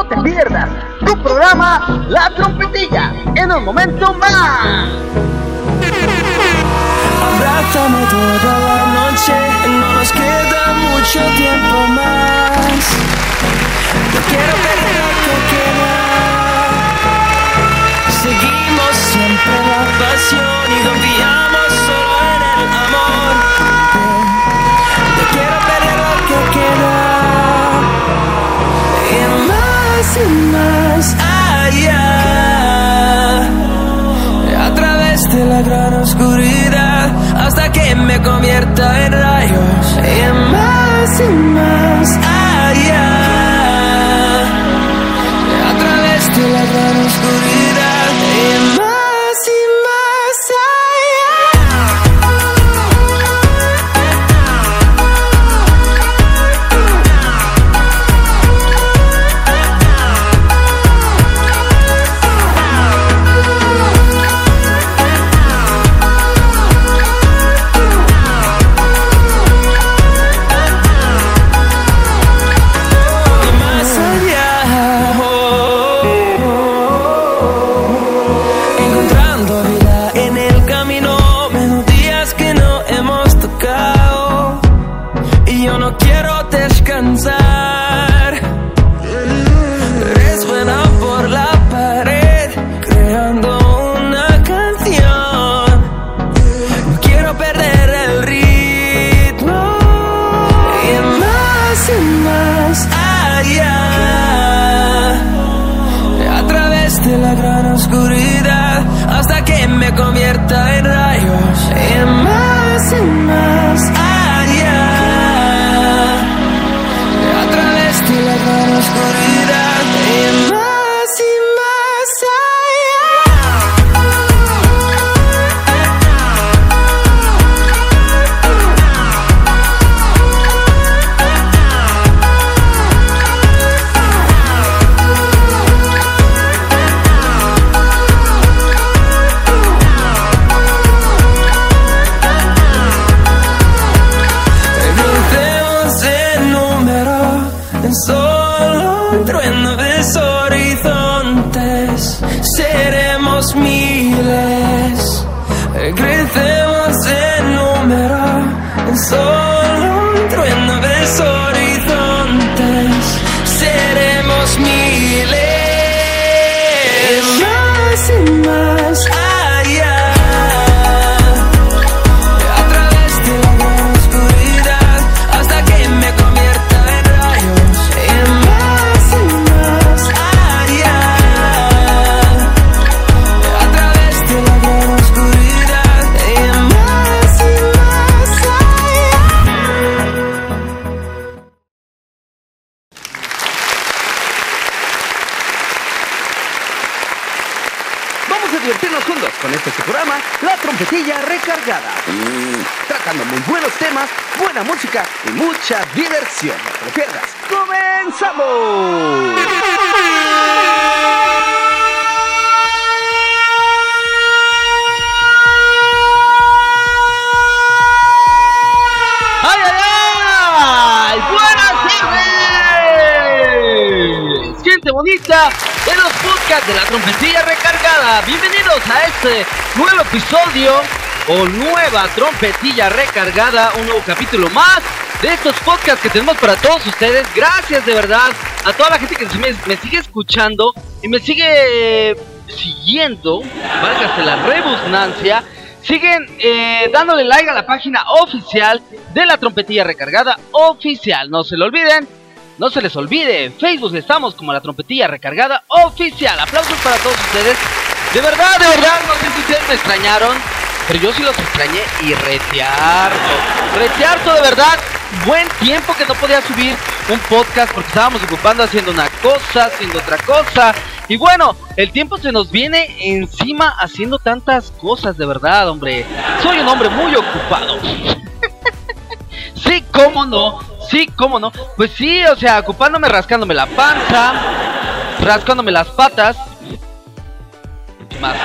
No te pierdas tu programa La Trompetilla en un momento más. Abrázame toda la noche, no nos queda mucho tiempo más. No quiero perder lo que queda. Seguimos siempre la pasión y confiamos y más allá. A través de la gran oscuridad hasta que me convierta en rayos. Y más y más allá. A través de la gran oscuridad. Y episodio o nueva trompetilla recargada, un nuevo capítulo más de estos podcasts que tenemos para todos ustedes. Gracias de verdad a toda la gente que me, me sigue escuchando y me sigue siguiendo, válgase la rebusnancia. Siguen eh, dándole like a la página oficial de la trompetilla recargada oficial. No se lo olviden, no se les olvide. En Facebook estamos como la trompetilla recargada oficial. Aplausos para todos ustedes. De verdad, de verdad, no sé si ustedes me extrañaron, pero yo sí los extrañé y retearto. Retearto de verdad. Buen tiempo que no podía subir un podcast porque estábamos ocupando haciendo una cosa, haciendo otra cosa. Y bueno, el tiempo se nos viene encima haciendo tantas cosas, de verdad, hombre. Soy un hombre muy ocupado. sí, cómo no. Sí, cómo no. Pues sí, o sea, ocupándome, rascándome la panza, rascándome las patas. Más.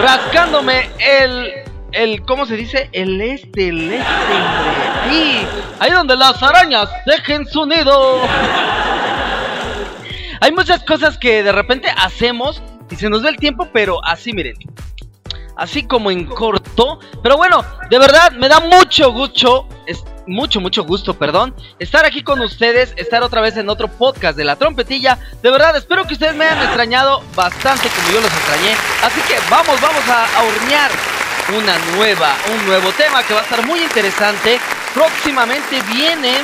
Rascándome el. El, ¿cómo se dice? El este, el este, hombre. Ahí, ahí donde las arañas dejen su nido. Hay muchas cosas que de repente hacemos y se nos da el tiempo, pero así miren. Así como en corto. Pero bueno, de verdad me da mucho gusto. Es mucho, mucho gusto, perdón. Estar aquí con ustedes. Estar otra vez en otro podcast de la trompetilla. De verdad, espero que ustedes me hayan extrañado bastante como yo los extrañé. Así que vamos, vamos a, hornear una nueva, un nuevo tema que va a estar muy interesante. Próximamente viene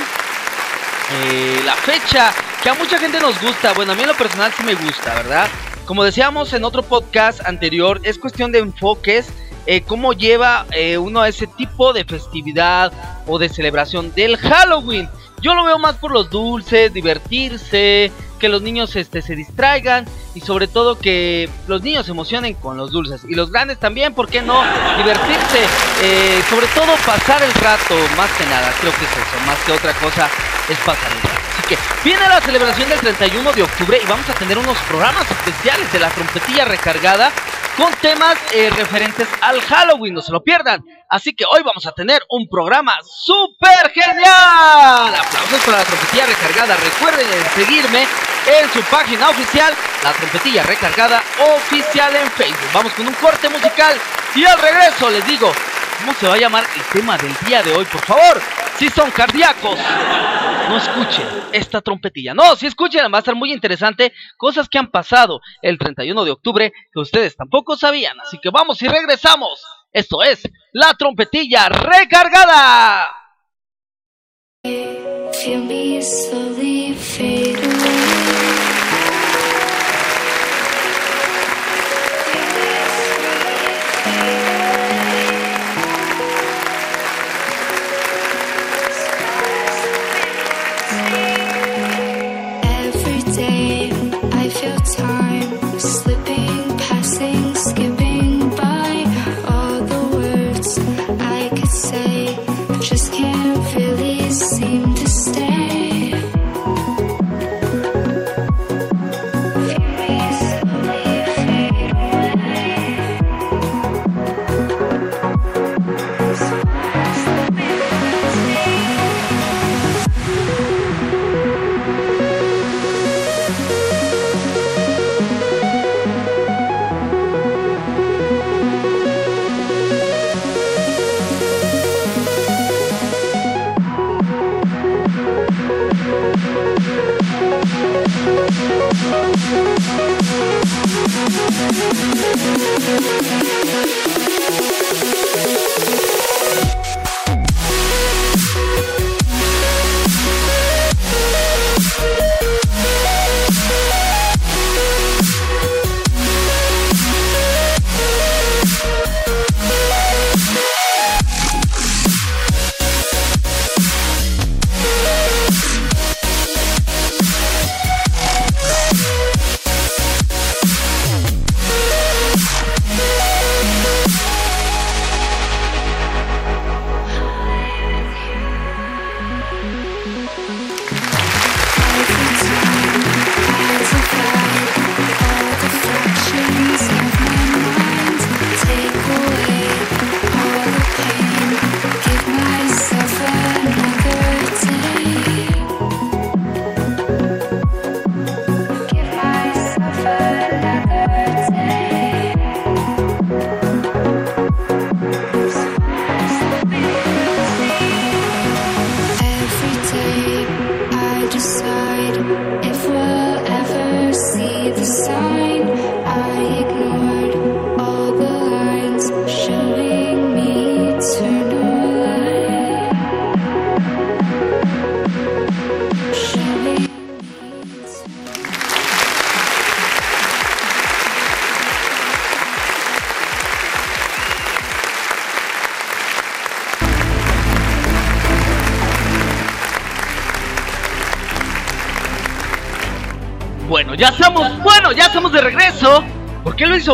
eh, la fecha que a mucha gente nos gusta. Bueno, a mí en lo personal sí me gusta, ¿verdad? Como decíamos en otro podcast anterior, es cuestión de enfoques. Eh, cómo lleva eh, uno a ese tipo de festividad o de celebración del Halloween. Yo lo veo más por los dulces, divertirse, que los niños este, se distraigan y sobre todo que los niños se emocionen con los dulces. Y los grandes también, ¿por qué no? Divertirse, eh, sobre todo pasar el rato, más que nada, creo que es eso, más que otra cosa, es pasar el rato. Viene la celebración del 31 de octubre y vamos a tener unos programas especiales de la trompetilla recargada con temas eh, referentes al Halloween, no se lo pierdan. Así que hoy vamos a tener un programa súper genial. Aplausos para la trompetilla recargada. Recuerden seguirme en su página oficial, la trompetilla recargada oficial en Facebook. Vamos con un corte musical y al regreso les digo, ¿cómo se va a llamar el tema del día de hoy? Por favor, si son cardíacos, no escuchen esta trompetilla. No, si escuchen, va a estar muy interesante. Cosas que han pasado el 31 de octubre que ustedes tampoco sabían. Así que vamos y regresamos. Esto es la trompetilla recargada.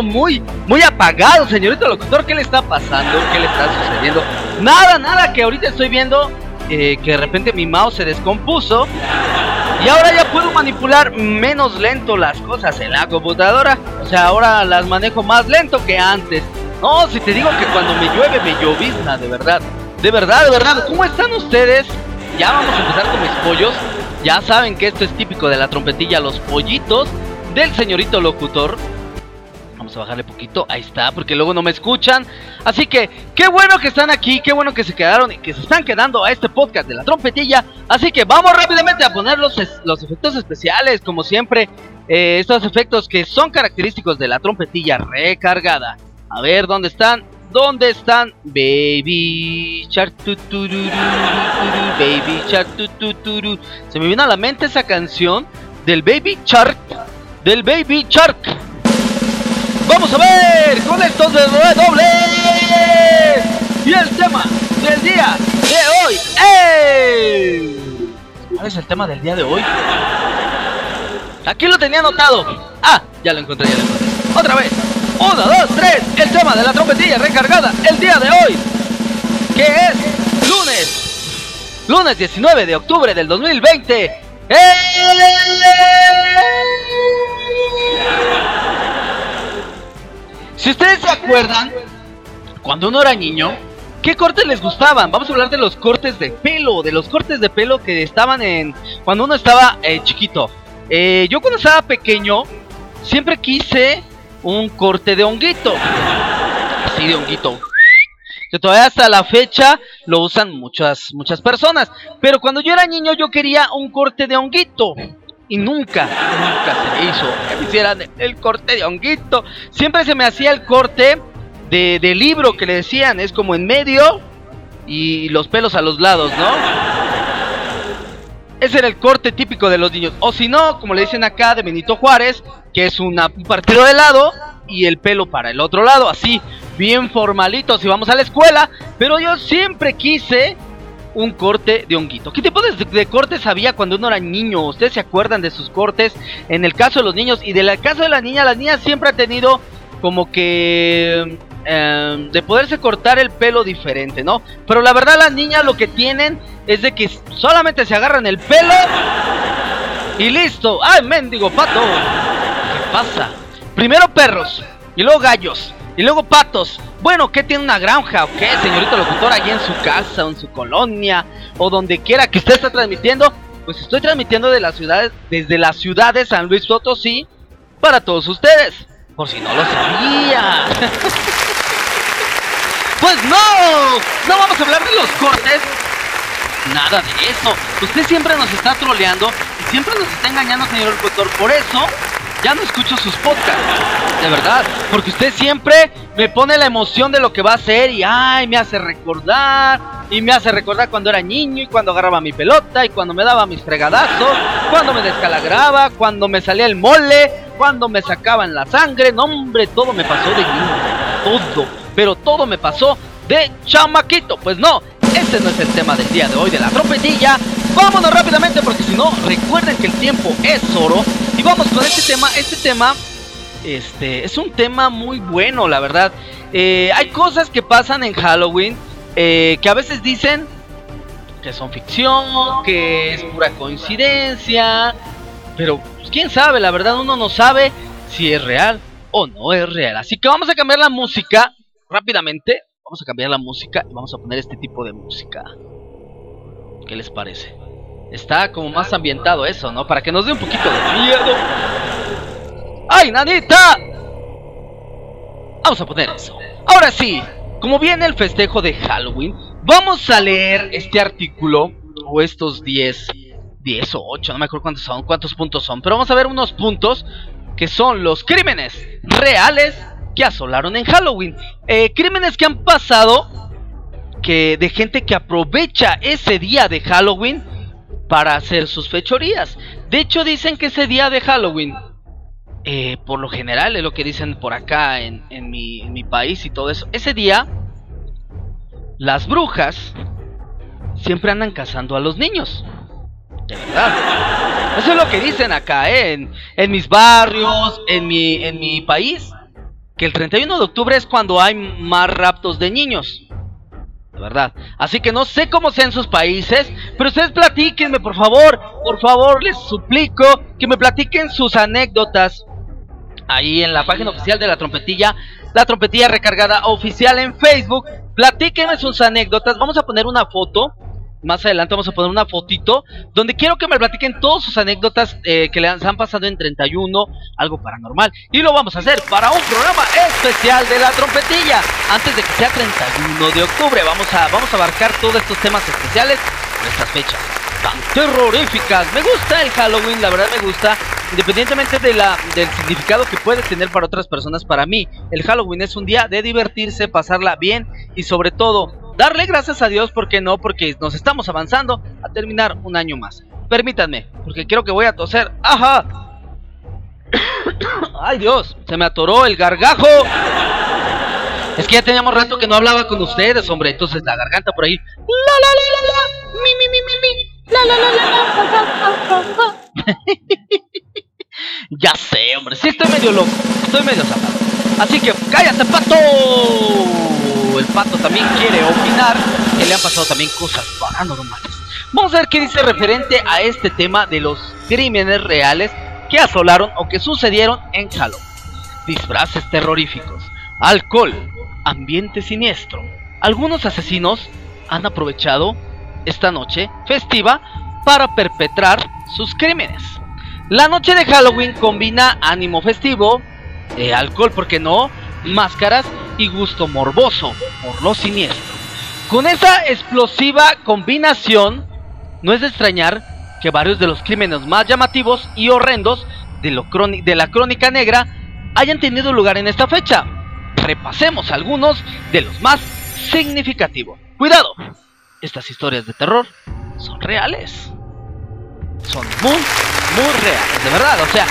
Muy, muy apagado, señorito locutor? ¿Qué le está pasando? ¿Qué le está sucediendo? Nada, nada, que ahorita estoy viendo eh, que de repente mi mouse se descompuso. Y ahora ya puedo manipular menos lento las cosas en la computadora. O sea, ahora las manejo más lento que antes. No, si te digo que cuando me llueve me llovizna, de verdad. De verdad, de verdad. ¿Cómo están ustedes? Ya vamos a empezar con mis pollos. Ya saben que esto es típico de la trompetilla, los pollitos del señorito locutor. A bajarle poquito, ahí está, porque luego no me escuchan. Así que, qué bueno que están aquí, qué bueno que se quedaron y que se están quedando a este podcast de la trompetilla. Así que vamos rápidamente a poner los, los efectos especiales, como siempre. Eh, estos efectos que son característicos de la trompetilla recargada. A ver, ¿dónde están? ¿Dónde están? Baby Shark Baby Shark Se me viene a la mente esa canción del Baby Shark del Baby Shark. Vamos a ver con estos de doble y el tema del día de hoy. ¡Eh! ¿Cuál es el tema del día de hoy? Aquí lo tenía anotado. Ah, ya lo encontré, ya lo encontré. Otra vez. Uno, dos, tres. El tema de la trompetilla recargada el día de hoy. Que es lunes. Lunes 19 de octubre del 2020. ¡Eh! Si ustedes se acuerdan, cuando uno era niño, ¿qué cortes les gustaban? Vamos a hablar de los cortes de pelo, de los cortes de pelo que estaban en cuando uno estaba eh, chiquito. Eh, yo cuando estaba pequeño, siempre quise un corte de honguito. Así de honguito. Que todavía hasta la fecha lo usan muchas, muchas personas. Pero cuando yo era niño yo quería un corte de honguito. Y nunca, nunca se me hizo que me hicieran el corte de honguito. Siempre se me hacía el corte de, libro que le decían. Es como en medio y los pelos a los lados, ¿no? Ese era el corte típico de los niños. O si no, como le dicen acá de Benito Juárez, que es una, un partido de lado y el pelo para el otro lado. Así, bien formalito si vamos a la escuela. Pero yo siempre quise un corte de honguito. ¿Qué tipo de, cortes había cuando uno era niño? ¿Ustedes se acuerdan de sus cortes? En el caso de los niños y del caso de la niña, la niña siempre ha tenido como que em, de poderse cortar el pelo diferente, ¿no? Pero la verdad las niñas lo que tienen es de que solamente se agarran el pelo y listo. ¡Ay, mendigo pato! ¿Qué pasa? Primero perros y luego gallos y luego patos. Bueno, ¿qué tiene una granja o qué, señorito locutor, allí en su casa o en su colonia o donde quiera que usted esté transmitiendo? Pues estoy transmitiendo de las ciudades, desde la ciudad de San Luis Potosí para todos ustedes. Por si no lo sabía. pues no, no vamos a hablar de los cortes. Nada de eso. Usted siempre nos está troleando y siempre nos está engañando, señor locutor. Por eso ya no escucho sus podcasts, de verdad, porque usted siempre me pone la emoción de lo que va a hacer y ay, me hace recordar y me hace recordar cuando era niño y cuando agarraba mi pelota y cuando me daba mis fregadazos, cuando me descalagraba, cuando me salía el mole, cuando me sacaban la sangre, no hombre, todo me pasó de niño, todo, pero todo me pasó de chamaquito, pues no, ese no es el tema del día de hoy de la trompetilla. Vámonos rápidamente porque si no, recuerden que el tiempo es oro y vamos con este tema. Este tema este, es un tema muy bueno, la verdad. Eh, hay cosas que pasan en Halloween eh, que a veces dicen que son ficción, que es pura coincidencia. Pero pues, quién sabe, la verdad uno no sabe si es real o no es real. Así que vamos a cambiar la música rápidamente. Vamos a cambiar la música y vamos a poner este tipo de música. ¿Qué les parece? Está como más ambientado eso, ¿no? Para que nos dé un poquito de miedo. ¡Ay, nanita! Vamos a poner eso. Ahora sí, como viene el festejo de Halloween, vamos a leer este artículo, o estos 10, 10 o 8, no me acuerdo cuántos son, cuántos puntos son, pero vamos a ver unos puntos que son los crímenes reales que asolaron en Halloween. Eh, crímenes que han pasado que de gente que aprovecha ese día de Halloween para hacer sus fechorías. De hecho, dicen que ese día de Halloween, eh, por lo general es lo que dicen por acá en, mi, en mi país y todo eso, ese día las brujas siempre andan cazando a los niños. De verdad. Eso es lo que dicen acá, ¿eh? en, en, mis barrios, en mi, en mi país. Que el 31 de octubre es cuando hay más raptos de niños verdad. Así que no sé cómo sea en sus países, pero ustedes platíquenme, por favor, por favor, les suplico que me platiquen sus anécdotas ahí en la página oficial de la trompetilla, la trompetilla recargada oficial en Facebook. Platíquenme sus anécdotas. Vamos a poner una foto Más adelante vamos a poner una fotito donde quiero que me platiquen todas sus anécdotas eh, que les han pasado en 31, algo paranormal. Y lo vamos a hacer para un programa especial de la trompetilla. Antes de que sea 31 de octubre, vamos a, vamos a abarcar todos estos temas especiales en estas fechas tan terroríficas. Me gusta el Halloween, la verdad me gusta. Independientemente de la, del significado que puede tener para otras personas, para mí el Halloween es un día de divertirse, pasarla bien y sobre todo darle gracias a Dios, porque no? Porque nos estamos avanzando a terminar un año más. Permítanme, porque creo que voy a toser. ¡Ajá! ¡Ay Dios! Se me atoró el gargajo. Es que ya teníamos rato que no hablaba con ustedes, hombre. Entonces la garganta por ahí. La la la la la. Mi mi mi mi mi. La la la la la. Ya sé, hombre. Sí estoy medio loco. Estoy medio zapado. Así que cállate, pato. El pato también quiere opinar que le han pasado también cosas paranormales. Vamos a ver qué dice referente a este tema de los crímenes reales que asolaron o que sucedieron en Halloween. Disfraces terroríficos, alcohol, ambiente siniestro. Algunos asesinos han aprovechado esta noche festiva para perpetrar sus crímenes. La noche de Halloween combina ánimo festivo, eh, alcohol, ¿por qué no? Máscaras y gusto morboso por lo siniestro. Con esa explosiva combinación, no es de extrañar que varios de los crímenes más llamativos y horrendos de, la crónica negra hayan tenido lugar en esta fecha. Repasemos algunos de los más significativos. Cuidado, estas historias de terror son reales. Son muy, muy reales, de verdad. O sea,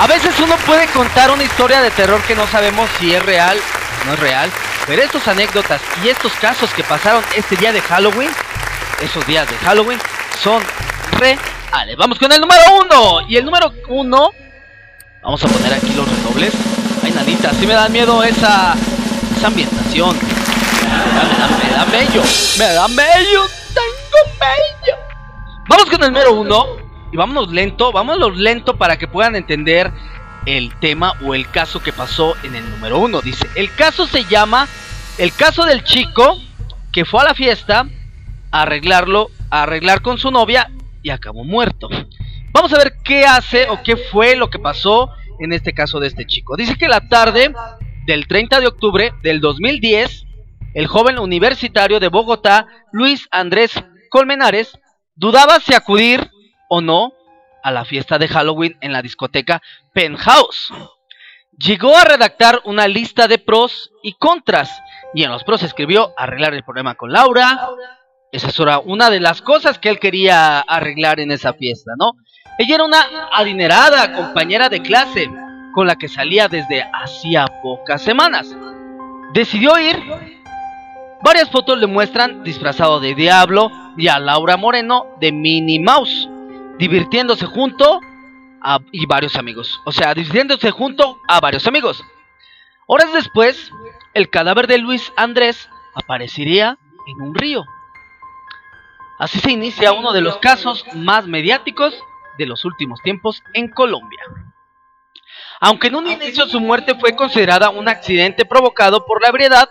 a veces uno puede contar una historia de terror que no sabemos si es real o no es real. Pero estas anécdotas y estos casos que pasaron este día de Halloween, esos días de Halloween, son reales. Vamos con el número uno. Y el número uno, vamos a poner aquí los redobles. Ay, nanita, si me da miedo esa, esa ambientación. Me da, me da. Me da bello. Tengo bello. Vamos con el número uno. Y vámonos lento. Vámonos lento para que puedan entender el tema o el caso que pasó en el número uno. Dice, el caso se llama El caso del chico que fue a la fiesta a arreglarlo, a arreglar con su novia y acabó muerto. Vamos a ver qué hace o qué fue lo que pasó en este caso de este chico. Dice que la tarde del 30 de octubre del 2010, el joven universitario de Bogotá, Luis Andrés Colmenares, dudaba si acudir o no a la fiesta de Halloween en la discoteca Penthouse. Llegó a redactar una lista de pros y contras y en los pros escribió arreglar el problema con Laura. Esa era una de las cosas que él quería arreglar en esa fiesta, ¿no? Ella era una adinerada compañera de clase con la que salía desde hacía pocas semanas. Decidió ir. Varias fotos le muestran disfrazado de diablo y a Laura Moreno de Minnie Mouse, divirtiéndose junto a, varios amigos. O sea, divirtiéndose junto a varios amigos. Horas después, el cadáver de Luis Andrés aparecería en un río. Así se inicia uno de los casos más mediáticos de los últimos tiempos en Colombia. Aunque en un inicio su muerte fue considerada un accidente provocado por la ebriedad,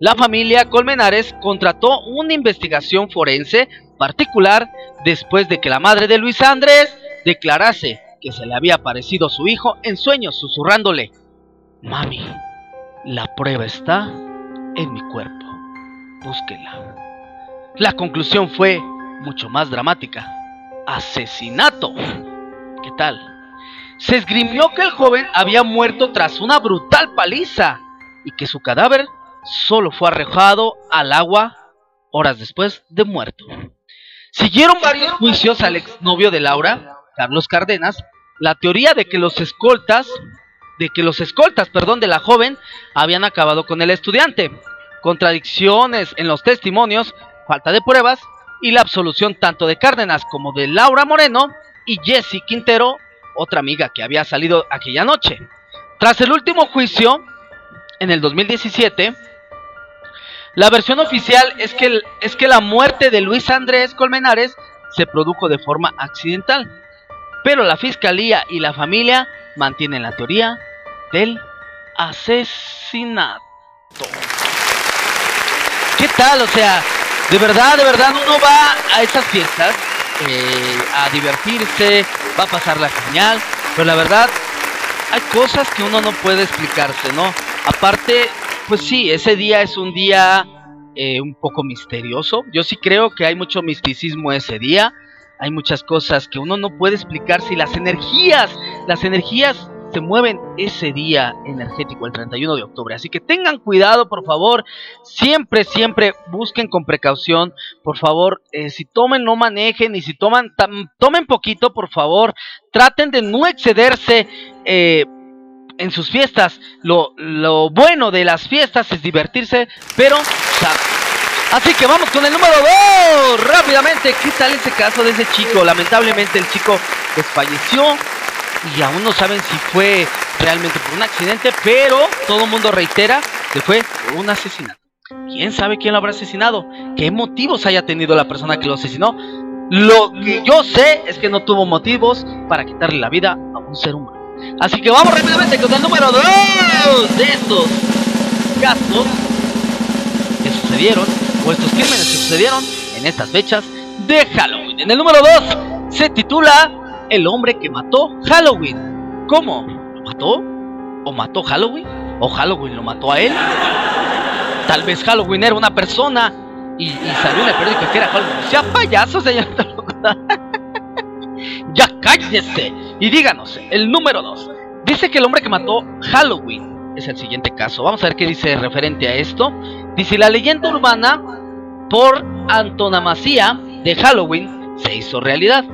la familia Colmenares contrató una investigación forense particular después de que la madre de Luis Andrés declarase que se le había aparecido su hijo en sueños susurrándole, Mami, la prueba está en mi cuerpo, búsquela. La conclusión fue mucho más dramática, asesinato. ¿Qué tal? Se esgrimió que el joven había muerto tras una brutal paliza y que su cadáver solo fue arrojado al agua horas después de muerto. Siguieron varios juicios al exnovio de Laura, Carlos Cárdenas, la teoría de que los escoltas, de que los escoltas, perdón, de la joven habían acabado con el estudiante, contradicciones en los testimonios, falta de pruebas y la absolución tanto de Cárdenas como de Laura Moreno y Jessie Quintero, otra amiga que había salido aquella noche. Tras el último juicio, en el 2017, la versión oficial es que, es que la muerte de Luis Andrés Colmenares se produjo de forma accidental, pero la fiscalía y la familia mantienen la teoría del asesinato. ¿Qué tal? O sea, De verdad, de verdad, uno va a esas fiestas eh, a divertirse, va a pasar la genial, pero la verdad, hay cosas que uno no puede explicarse, ¿no? Aparte, pues sí, ese día es un día eh, un poco misterioso. Yo sí creo que hay mucho misticismo ese día. Hay muchas cosas que uno no puede explicar si las energías, las energías se mueven ese día energético, el 31 de octubre. Así que tengan cuidado, por favor. Siempre, siempre busquen con precaución. Por favor, eh, si tomen, no manejen. Y si toman, tomen poquito, por favor. Traten de no excederse. Eh, en sus fiestas, lo, lo, bueno de las fiestas es divertirse, pero Así que vamos con el número 2. Rápidamente, ¿qué tal ese caso de ese chico? Lamentablemente el chico desfalleció y aún no saben si fue realmente por un accidente, pero todo el mundo reitera que fue un asesinato. ¿Quién sabe quién lo habrá asesinado? ¿Qué motivos haya tenido la persona que lo asesinó? Lo que yo sé es que no tuvo motivos para quitarle la vida a un ser humano. Así que vamos rápidamente con el número 2 de estos casos que sucedieron, o estos crímenes que sucedieron en estas fechas de Halloween. En el número 2 se titula el hombre que mató Halloween. ¿Cómo? ¿Lo mató? ¿O mató Halloween? ¿O Halloween lo mató a él? Tal vez Halloween era una persona y, salió en el periódico que era Halloween. Sea payaso, señor. ya cállese y díganos, el número 2. Dice que el hombre que mató Halloween es el siguiente caso. Vamos a ver qué dice referente a esto. Dice la leyenda urbana por antonomasia de Halloween se hizo realidad.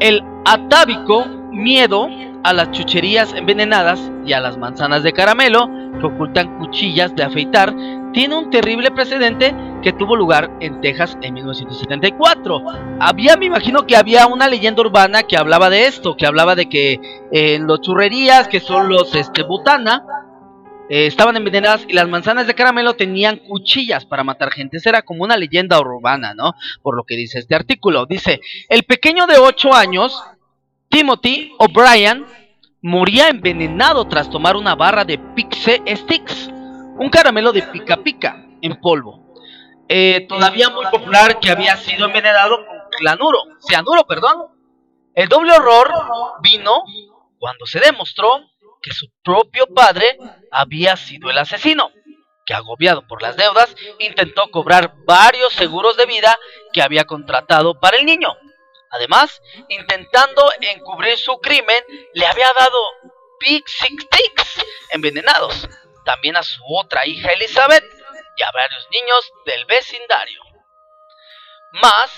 El atávico miedo a las chucherías envenenadas y a las manzanas de caramelo que ocultan cuchillas de afeitar tiene un terrible precedente que tuvo lugar en Texas en 1974. Había, me imagino que había una leyenda urbana que hablaba de esto, que hablaba de que en los churrerías, que son los este, butana, eh, estaban envenenadas y las manzanas de caramelo tenían cuchillas para matar gente. Esa era como una leyenda urbana, ¿no? Por lo que dice este artículo. Dice, el pequeño de 8 años, Timothy O'Brien, moría envenenado tras tomar una barra de Pixe Sticks, un caramelo de pica pica en polvo. Eh, todavía muy popular que había sido envenenado con clanuro, cianuro, perdón. El doble horror vino cuando se demostró que su propio padre había sido el asesino, que agobiado por las deudas intentó cobrar varios seguros de vida que había contratado para el niño. Además, intentando encubrir su crimen, le había dado Big Six Sticks envenenados, también a su otra hija Elizabeth y a varios niños del vecindario. Más,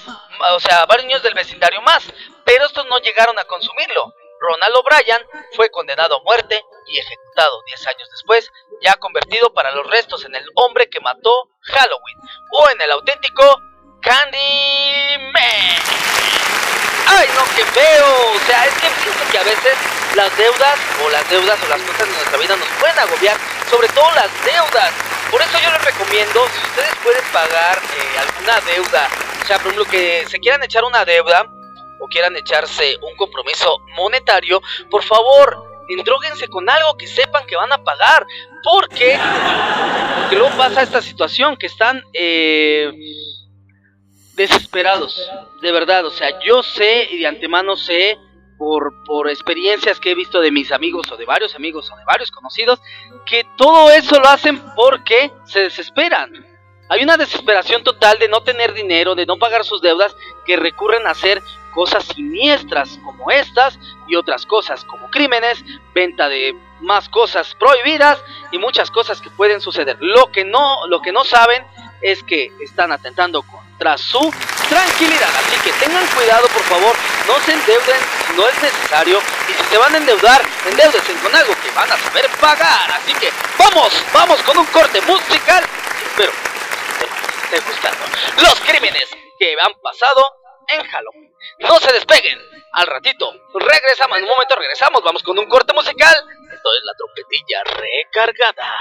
o sea, varios niños del vecindario más, pero estos no llegaron a consumirlo, Ronald O'Brien fue condenado a muerte y ejecutado 10 años después, ya convertido para los restos en el hombre que mató Halloween o en el auténtico Candyman. ¡Ay, no, qué feo! O sea, es que pienso que a veces las deudas o las deudas o las cosas de nuestra vida nos pueden agobiar, sobre todo las deudas. Por eso yo les recomiendo, si ustedes pueden pagar eh, alguna deuda, o sea, por ejemplo, que se quieran echar una deuda, o quieran echarse un compromiso monetario, por favor, endróguense con algo que sepan que van a pagar. Porque, porque luego pasa esta situación que están eh, desesperados, de verdad. O sea, yo sé y de antemano sé por, experiencias que he visto de mis amigos o de varios amigos o de varios conocidos, que todo eso lo hacen porque se desesperan. Hay una desesperación total de no tener dinero, de no pagar sus deudas, que recurren a hacer cosas siniestras como estas y otras cosas como crímenes, venta de más cosas prohibidas y muchas cosas que pueden suceder. Lo que no, lo que no saben es que están atentando contra su tranquilidad. Así que tengan cuidado, por favor, no se endeuden si no es necesario y si se van a endeudar, endeúdense con algo que van a saber pagar. Así que vamos, vamos con un corte musical. Espero que esté gustando. Los crímenes que han pasado en Halloween. No se despeguen. Al ratito regresamos. En un momento regresamos. Vamos con un corte musical. Esto es la trompetilla recargada.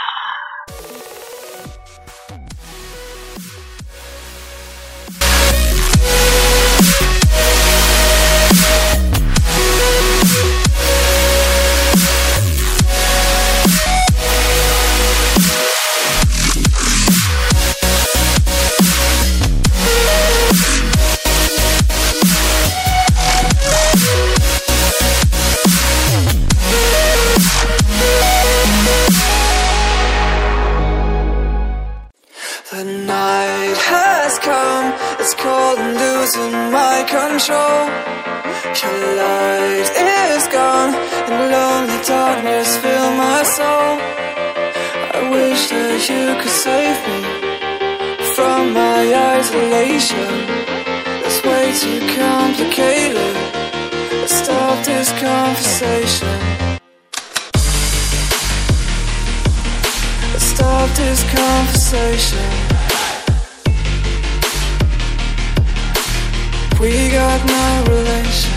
I'm losing my control. Your light is gone, and lonely darkness fill my soul. I wish that you could save me from my isolation. It's way too complicated. Let's stop this conversation. stop this conversation We got no relation.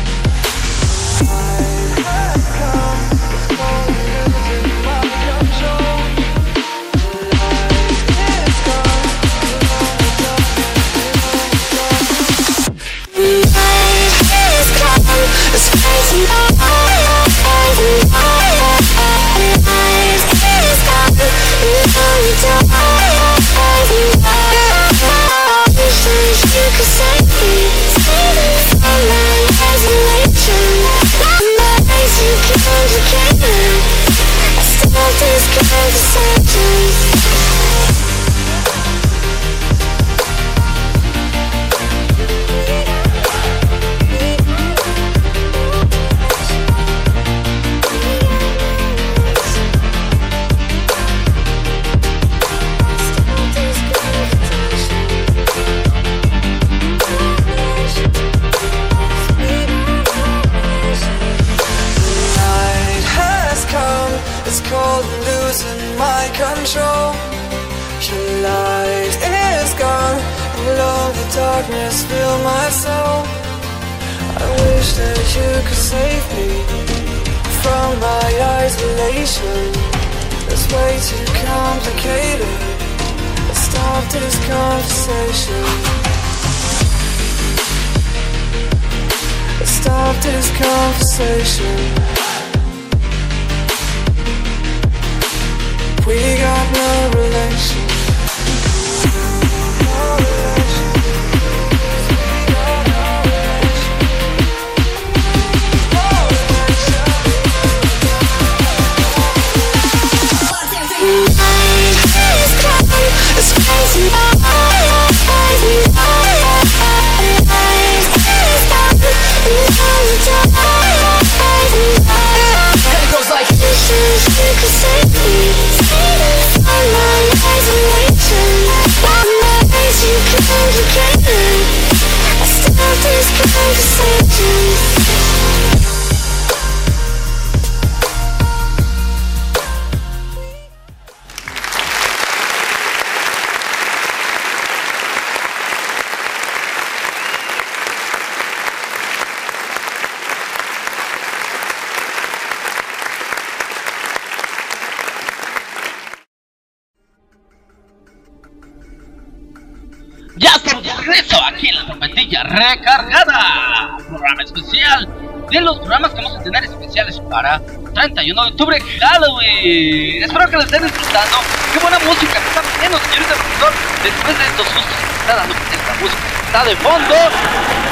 Recargada. Programa especial de los programas que vamos a tener especiales para 31 de octubre, Halloween. Espero que lo estén disfrutando. Qué buena música que está poniendo, señorita profesor. Después de estos sustos que está dando esta música está de fondo.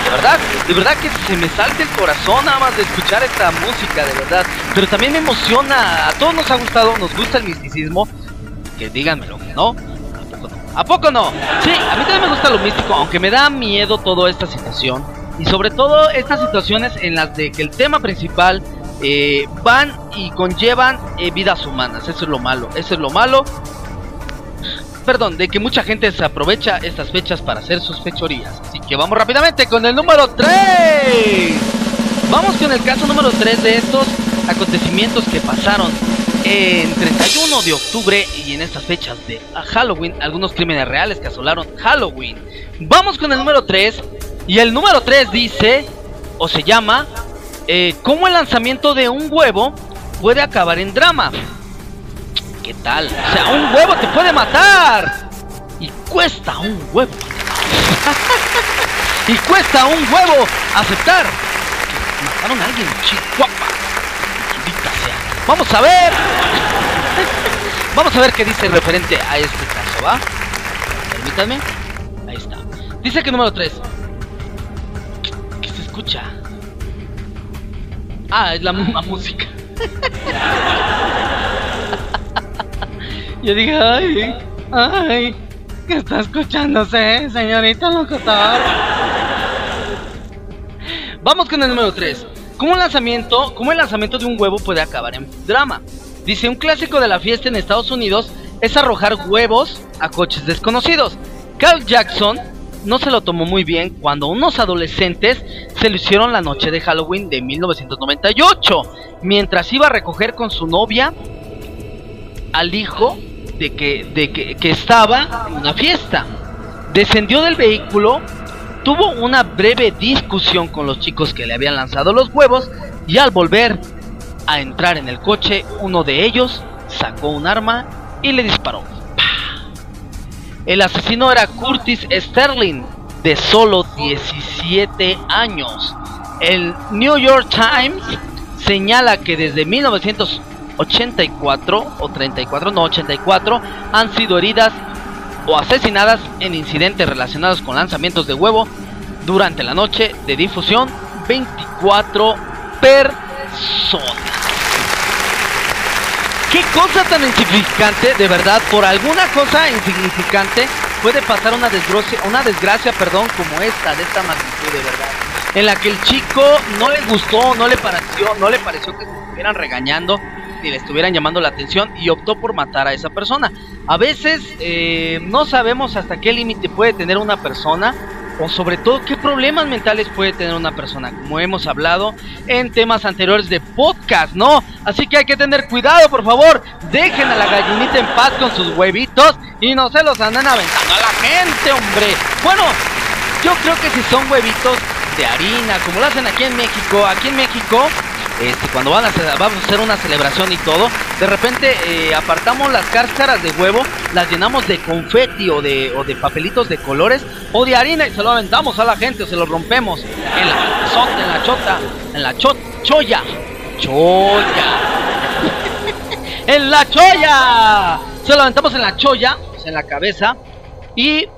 De verdad, de verdad que se me salta el corazón nada más de escuchar esta música, de verdad. Pero también me emociona. A todos nos ha gustado, nos gusta el misticismo. Que díganmelo, ¿no? ¿A poco no? Sí, a mí también me gusta lo místico, aunque me da miedo toda esta situación. Y sobre todo estas situaciones en las de que el tema principal eh, van y conllevan eh, vidas humanas. Eso es lo malo, eso es lo malo. Perdón, de que mucha gente se aprovecha estas fechas para hacer sus fechorías. Así que vamos rápidamente con el número 3. Vamos con el caso número 3 de estos acontecimientos que pasaron en 31 de octubre y en estas fechas de Halloween, algunos crímenes reales que asolaron Halloween. Vamos con el número 3 y el número 3 dice, o se llama, eh, cómo el lanzamiento de un huevo puede acabar en drama. ¿Qué tal? O sea, un huevo te puede matar. Y cuesta un huevo. y cuesta un huevo aceptar que mataron a alguien en Chihuahua. Vamos a ver. Vamos a ver qué dice referente a este caso, ¿va? Permítanme. Ahí está. Dice que número 3. ¿Qué, qué se escucha? Ah, es la misma música. Yo dije, ay, ay, ¿qué está escuchándose, señorita locutor? Vamos con el número 3. ¿Cómo, un lanzamiento, ¿Cómo el lanzamiento de un huevo puede acabar en drama? Dice, un clásico de la fiesta en Estados Unidos es arrojar huevos a coches desconocidos. Carl Jackson no se lo tomó muy bien cuando unos adolescentes se lo hicieron la noche de Halloween de 1998, mientras iba a recoger con su novia al hijo de que, de que estaba en una fiesta. Descendió del vehículo, tuvo una breve discusión con los chicos que le habían lanzado los huevos y al volver a entrar en el coche, uno de ellos sacó un arma y le disparó. El asesino era Curtis Sterling, de solo 17 años. El New York Times señala que desde 1984 o 34, no 84, han sido heridas o asesinadas en incidentes relacionados con lanzamientos de huevo durante la noche de difusión 24 personas. Qué cosa tan insignificante, de verdad, por alguna cosa insignificante puede pasar una desgracia, una desgracia, perdón, como esta, de esta magnitud, de verdad. En la que el chico no le gustó, no le pareció, no le pareció que se estuvieran regañando ni le estuvieran llamando la atención y optó por matar a esa persona. A veces eh, no sabemos hasta qué límite puede tener una persona o sobre todo qué problemas mentales puede tener una persona, como hemos hablado en temas anteriores de podcast, ¿no? Así que hay que tener cuidado, por favor, dejen a la gallinita en paz con sus huevitos y no se los anden aventando a la gente, hombre. Bueno, yo creo que si son huevitos de harina, como lo hacen aquí en México, aquí en México este, cuando van a hacer, vamos a hacer una celebración y todo, de repente eh, apartamos las cáscaras de huevo, las llenamos de confeti o de, o de papelitos de colores o de harina y se lo aventamos a la gente o se lo rompemos en la, en la chota, en la cho, choya, choya, en la choya, se lo aventamos en la choya, en la cabeza y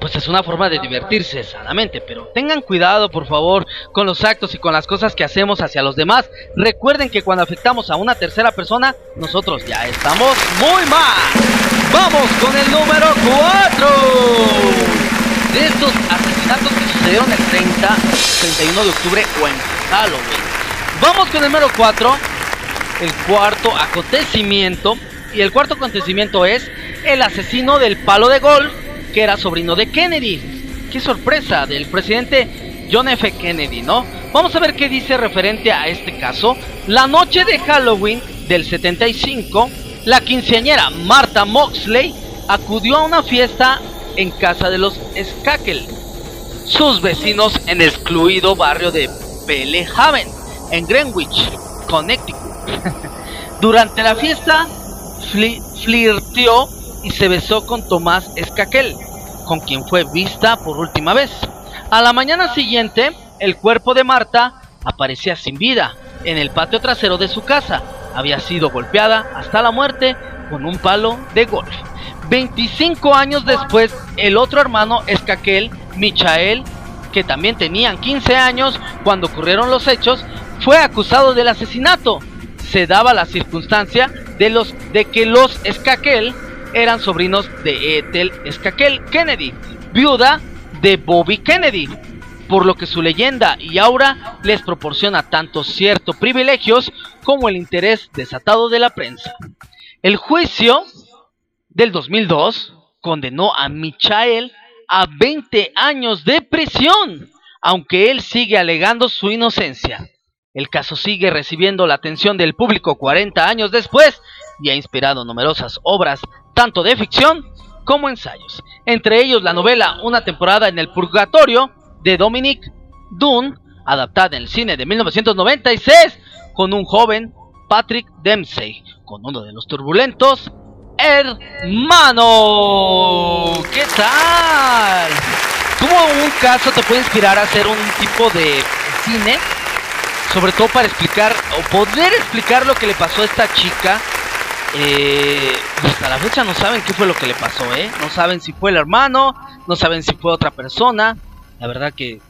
pues es una forma de divertirse sanamente, pero tengan cuidado por favor con los actos y con las cosas que hacemos hacia los demás. Recuerden que cuando afectamos a una tercera persona, nosotros ya estamos muy mal. Vamos con el número 4. De estos asesinatos que sucedieron el 30, 31 de octubre o en Halloween. Vamos con el número 4. El cuarto acontecimiento. Y el cuarto acontecimiento es el asesino del palo de golf que era sobrino de Kennedy. Qué sorpresa del presidente John F. Kennedy, ¿no? Vamos a ver qué dice referente a este caso. La noche de Halloween del 75, la quinceañera Martha Moxley acudió a una fiesta en casa de los Skakel, sus vecinos en el excluido barrio de Haven, en Greenwich, Connecticut. Durante la fiesta, flirteó y se besó con Tomás Escaquel, con quien fue vista por última vez. A la mañana siguiente, el cuerpo de Marta aparecía sin vida en el patio trasero de su casa. Había sido golpeada hasta la muerte con un palo de golf. 25 años después, el otro hermano Escaquel, Michael, que también tenían 15 años cuando ocurrieron los hechos, fue acusado del asesinato. Se daba la circunstancia de, los, de que los Escaquel eran sobrinos de Ethel Skakel Kennedy, viuda de Bobby Kennedy, por lo que su leyenda y aura les proporciona tanto ciertos privilegios como el interés desatado de la prensa. El juicio del 2002 condenó a Michael a 20 años de prisión, aunque él sigue alegando su inocencia. El caso sigue recibiendo la atención del público 40 años después y ha inspirado numerosas obras tanto de ficción como ensayos, entre ellos la novela Una temporada en el purgatorio de Dominic Dunn, adaptada en el cine de 1996 con un joven Patrick Dempsey, con uno de los turbulentos hermano. ¿Qué tal? ¿Cómo un caso te puede inspirar a hacer un tipo de cine? Sobre todo para explicar o poder explicar lo que le pasó a esta chica eh, hasta la fecha no saben qué fue lo que le pasó, ¿eh? No saben si fue el hermano, no saben si fue otra persona. La verdad que...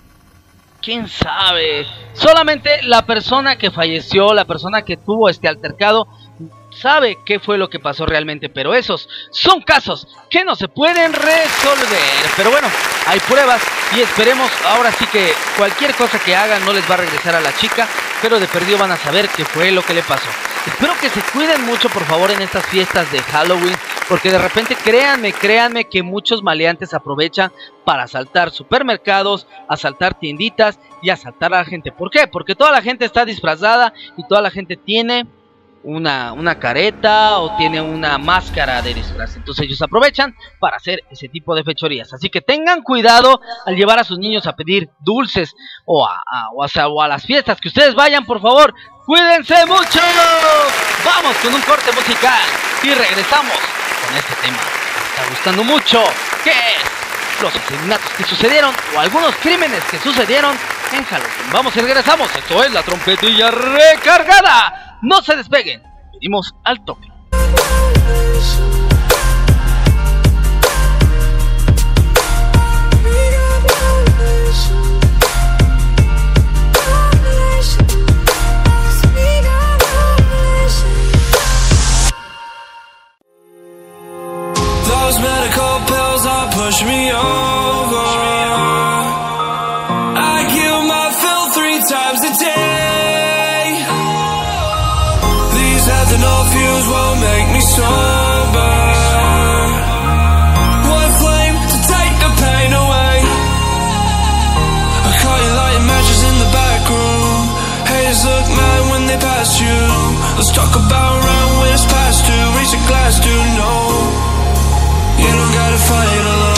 ¿Quién sabe? Solamente la persona que falleció, la persona que tuvo este altercado, sabe qué fue lo que pasó realmente, pero esos son casos que no se pueden resolver. Pero bueno, hay pruebas y esperemos ahora sí que cualquier cosa que hagan no les va a regresar a la chica, pero de perdido van a saber qué fue lo que le pasó. Espero que se cuiden mucho por favor en estas fiestas de Halloween, porque de repente créanme, créanme que muchos maleantes aprovechan para asaltar supermercados, asaltar tienditas y asaltar a la gente. ¿Por qué? Porque toda la gente está disfrazada y toda la gente tiene una, una careta o tiene una máscara de disfraz. Entonces ellos aprovechan para hacer ese tipo de fechorías. Así que tengan cuidado al llevar a sus niños a pedir dulces o a, o a, o a las fiestas que ustedes vayan, por favor. Cuídense mucho. Vamos con un corte musical y regresamos con este tema. Me está gustando mucho. ¿Qué es? Los asesinatos que sucedieron o algunos crímenes que sucedieron en Halloween. Vamos y regresamos. Esto es la trompetilla recargada. No se despeguen, venimos al toque. Those medical pills are push me over. I'll run with past to reach a glass to know you don't gotta fight alone.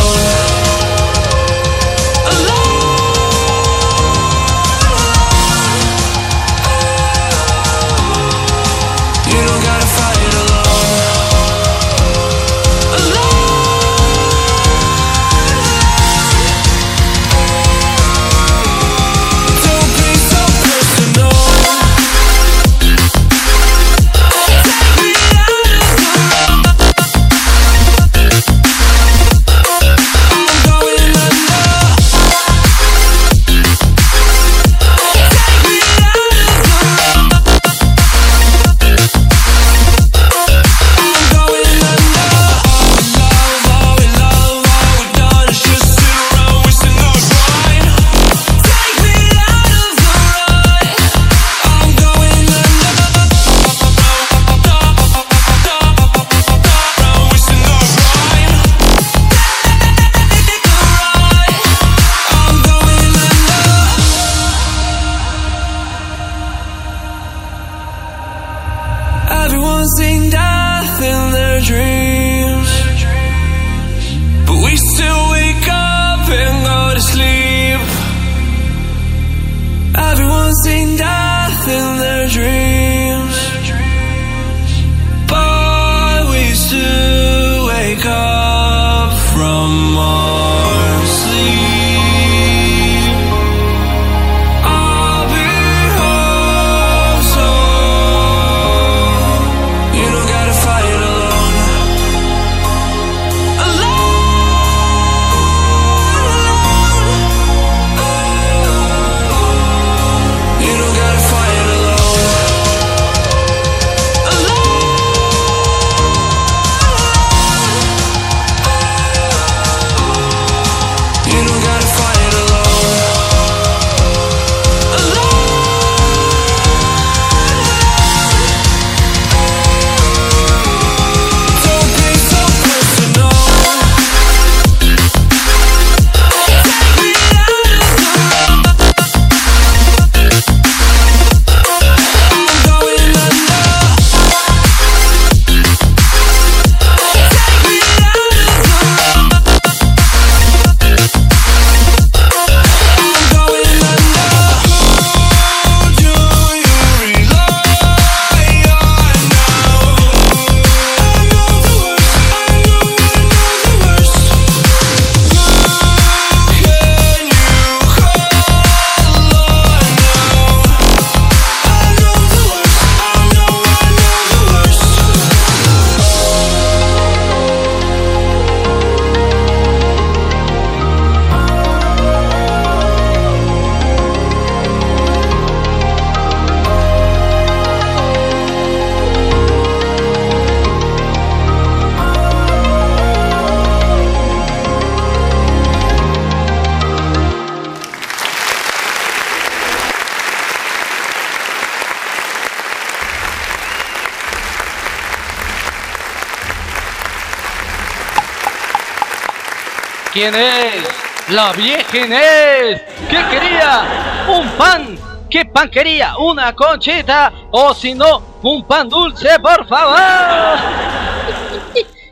¿Quién es? La vieja Inés. ¿Qué quería? Un pan. ¿Qué pan quería? ¿Una conchita? O si no, un pan dulce, por favor.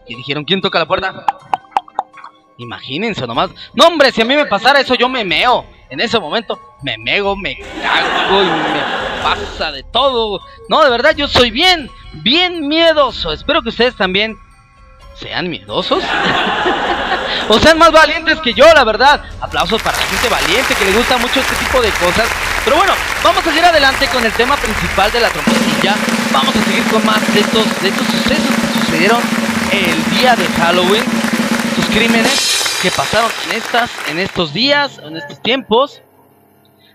y dijeron, ¿quién toca la puerta? Imagínense nomás. No, hombre, si a mí me pasara eso, yo me meo. En ese momento me mego, me cago y me pasa de todo. No, de verdad, yo soy bien, bien miedoso. Espero que ustedes también sean miedosos. o sean más valientes que yo, la verdad. Aplausos para la gente valiente que le gusta mucho este tipo de cosas. Pero bueno, vamos a seguir adelante con el tema principal de la trompetilla. Vamos a seguir con más de estos, de estos sucesos que sucedieron el día de Halloween. Sus crímenes que pasaron en estas, en estos días, en estos tiempos.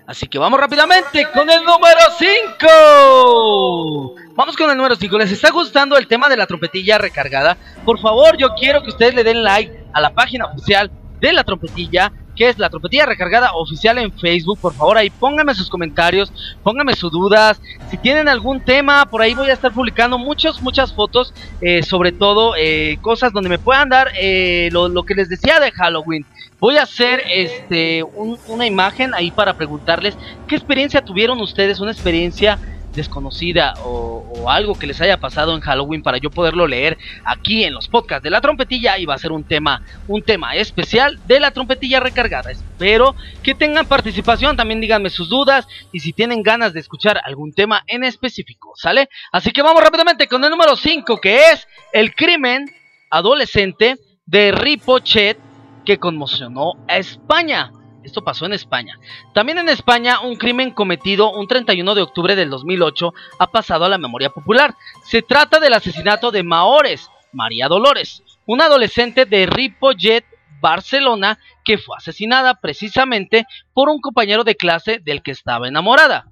Así que vamos rápidamente con el número 5. Vamos con el número 5. ¿Les está gustando el tema de la trompetilla recargada? Por favor, yo quiero que ustedes le den like a la página oficial de la trompetilla que es la trompetilla recargada oficial en Facebook. Por favor, ahí pónganme sus comentarios, pónganme sus dudas. Si tienen algún tema, por ahí voy a estar publicando muchas, muchas fotos, eh, sobre todo eh, cosas donde me puedan dar eh, lo, lo, que les decía de Halloween. Voy a hacer este un, una imagen ahí para preguntarles qué experiencia tuvieron ustedes, una experiencia desconocida o, algo que les haya pasado en Halloween para yo poderlo leer aquí en los podcasts de la trompetilla y va a ser un tema un tema especial de la trompetilla recargada. Espero que tengan participación también díganme sus dudas y si tienen ganas de escuchar algún tema en específico sale así que vamos rápidamente con el número 5 que es el crimen adolescente de Ripochet que conmocionó a España esto pasó en España. También en España, un crimen cometido un 31 de octubre del 2008 ha pasado a la memoria popular. Se trata del asesinato de Maores, María Dolores, una adolescente de Ripollet, Barcelona, que fue asesinada precisamente por un compañero de clase del que estaba enamorada.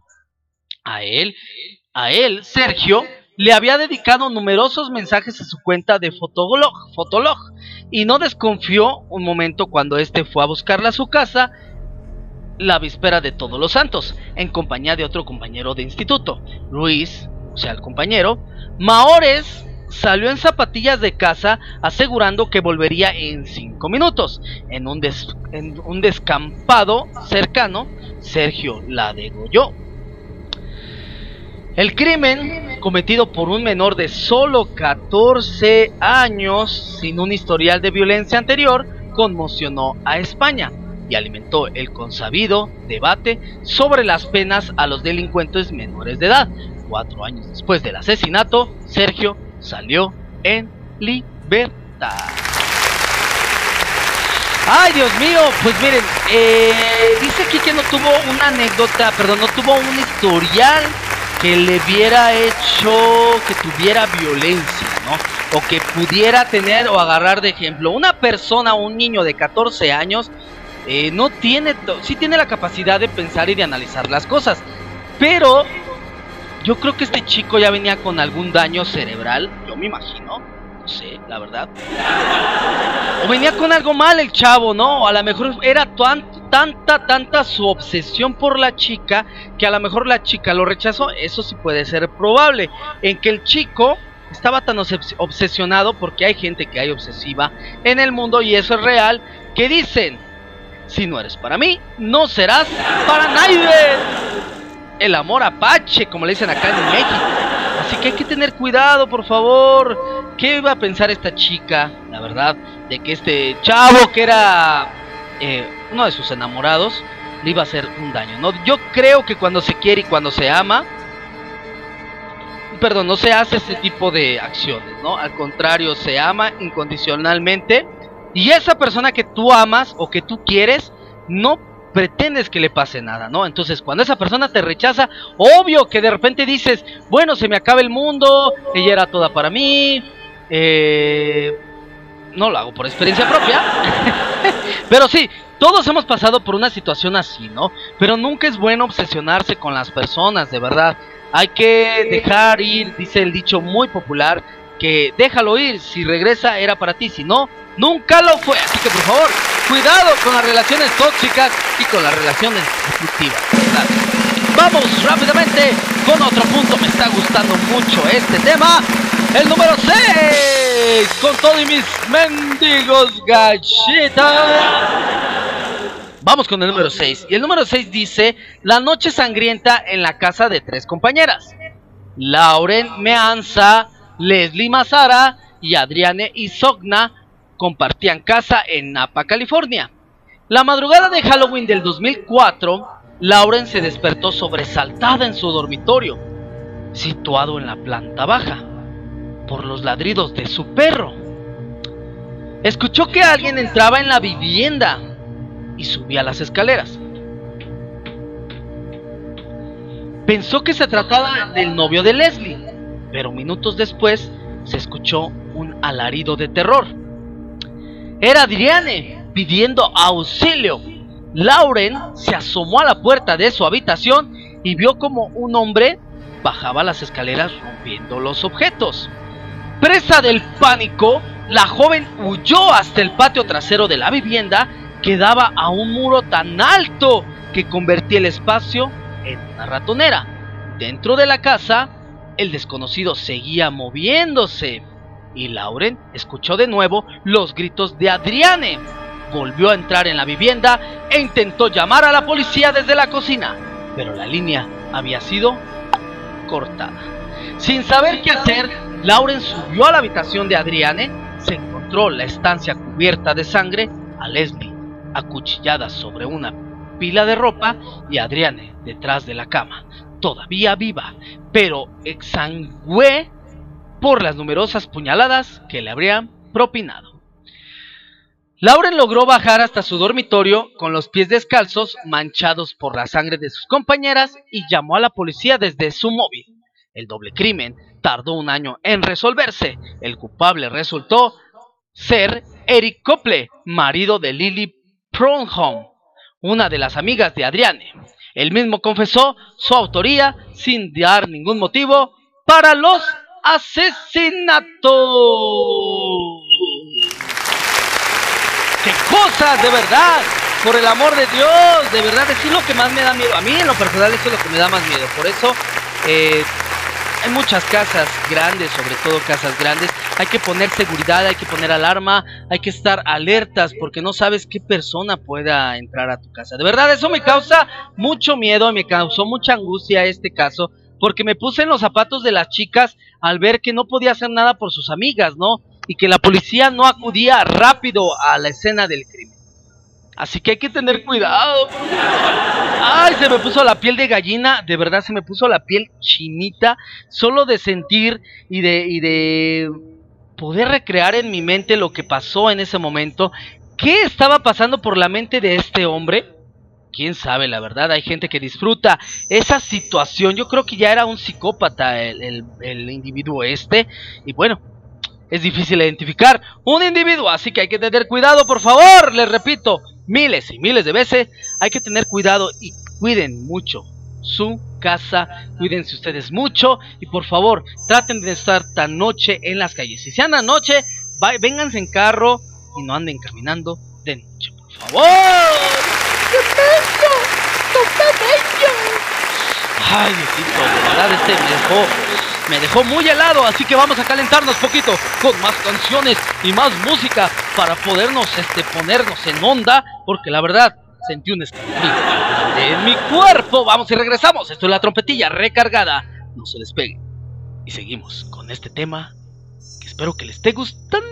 A él, a él, Sergio, le había dedicado numerosos mensajes a su cuenta de Fotolog, y no desconfió un momento cuando éste fue a buscarla a su casa la víspera de Todos los Santos, en compañía de otro compañero de instituto, Luis, o sea, el compañero. Maores salió en zapatillas de casa asegurando que volvería en cinco minutos. En un descampado cercano, Sergio la degolló. El crimen, cometido por un menor de solo 14 años sin un historial de violencia anterior, conmocionó a España y alimentó el consabido debate sobre las penas a los delincuentes menores de edad. Cuatro años después del asesinato, Sergio salió en libertad. Ay, Dios mío, pues miren, eh, dice aquí que no tuvo una anécdota, perdón, no tuvo un historial que le hubiera hecho que tuviera violencia, ¿no? O que pudiera tener o agarrar de ejemplo. Una persona, un niño de 14 años, eh, no tiene, sí tiene la capacidad de pensar y de analizar las cosas. Pero yo creo que este chico ya venía con algún daño cerebral, yo me imagino. No sé, la verdad. O venía con algo mal el chavo, ¿no? A lo mejor era tan, tanta, tanta su obsesión por la chica que a lo mejor la chica lo rechazó. Eso sí puede ser probable. En que el chico estaba tan obsesionado porque hay gente que hay obsesiva en el mundo y eso es real. Que dicen, si no eres para mí, no serás para nadie. El amor apache, como le dicen acá en México. Así que hay que tener cuidado, por favor. ¿Qué iba a pensar esta chica, la verdad, de que este chavo que era eh, uno de sus enamorados le iba a hacer un daño? ¿no? Yo creo que cuando se quiere y cuando se ama, perdón, no se hace ese tipo de acciones, ¿no? Al contrario, se ama incondicionalmente y esa persona que tú amas o que tú quieres, no pretendes que le pase nada, ¿no? Entonces, cuando esa persona te rechaza, obvio que de repente dices, bueno, se me acaba el mundo, ella era toda para mí, eh, no lo hago por experiencia propia, pero sí, todos hemos pasado por una situación así, ¿no? Pero nunca es bueno obsesionarse con las personas, de verdad. Hay que dejar ir, dice el dicho muy popular, que déjalo ir, si regresa era para ti, si no, nunca lo fue. Así que por favor, cuidado con las relaciones tóxicas y con las relaciones destructivas. Vamos rápidamente con otro punto, me está gustando mucho este tema. El número 6. Con todo y mis mendigos galletas. Vamos con el número 6. Y el número 6 dice, la noche sangrienta en la casa de tres compañeras. Lauren Meanza, Leslie Mazara y Adriane Isogna compartían casa en Napa, California. La madrugada de Halloween del 2004, Lauren se despertó sobresaltada en su dormitorio, situado en la planta baja, por los ladridos de su perro. Escuchó que alguien entraba en la vivienda y subía las escaleras. Pensó que se trataba del novio de Leslie, pero minutos después se escuchó un alarido de terror. Era Adriane pidiendo auxilio. Lauren se asomó a la puerta de su habitación y vio como un hombre bajaba las escaleras rompiendo los objetos. Presa del pánico, la joven huyó hasta el patio trasero de la vivienda que daba a un muro tan alto que convertía el espacio en una ratonera. Dentro de la casa, el desconocido seguía moviéndose y Lauren escuchó de nuevo los gritos de Adriane. Volvió a entrar en la vivienda e intentó llamar a la policía desde la cocina, pero la línea había sido cortada. Sin saber qué hacer, Lauren subió a la habitación de Adriane, se encontró la estancia cubierta de sangre, a Leslie acuchillada sobre una pila de ropa y Adriane detrás de la cama, todavía viva, pero exangüe por las numerosas puñaladas que le habrían propinado. Lauren logró bajar hasta su dormitorio con los pies descalzos manchados por la sangre de sus compañeras y llamó a la policía desde su móvil. El doble crimen tardó un año en resolverse. El culpable resultó ser Eric Cople, marido de Lily Pronholm, una de las amigas de Adriane. Él mismo confesó su autoría sin dar ningún motivo para los asesinatos. ¡Qué cosas, de verdad! Por el amor de Dios, de verdad, es lo que más me da miedo. A mí, en lo personal, eso es lo que me da más miedo. Por eso, eh, hay muchas casas grandes, sobre todo casas grandes. Hay que poner seguridad, hay que poner alarma, hay que estar alertas porque no sabes qué persona pueda entrar a tu casa. De verdad, eso me causa mucho miedo, me causó mucha angustia este caso porque me puse en los zapatos de las chicas al ver que no podía hacer nada por sus amigas, ¿no? Y que la policía no acudía rápido a la escena del crimen. Así que hay que tener cuidado. Ay, se me puso la piel de gallina, de verdad se me puso la piel chinita, solo de sentir y de, y de poder recrear en mi mente lo que pasó en ese momento. ¿Qué estaba pasando por la mente de este hombre? quién sabe, la verdad, hay gente que disfruta esa situación. Yo creo que ya era un psicópata el, el, individuo este. Y bueno, es difícil identificar un individuo, así que hay que tener cuidado, por favor. Les repito, miles y miles de veces, hay que tener cuidado y cuiden mucho su casa, cuídense ustedes mucho y por favor traten de estar tan noche en las calles. Si se andan noche, vénganse en carro y no anden caminando de noche, por favor. ¡Qué bello! ¡Qué bello! Ay, Diosito, de verdad este me dejó, me dejó muy helado, así que vamos a calentarnos poquito con más canciones y más música para podernos este ponernos en onda, porque la verdad sentí un escalofrío en mi cuerpo. Vamos y regresamos. Esto es la trompetilla recargada. No se despegue. Y seguimos con este tema espero que les esté gustando.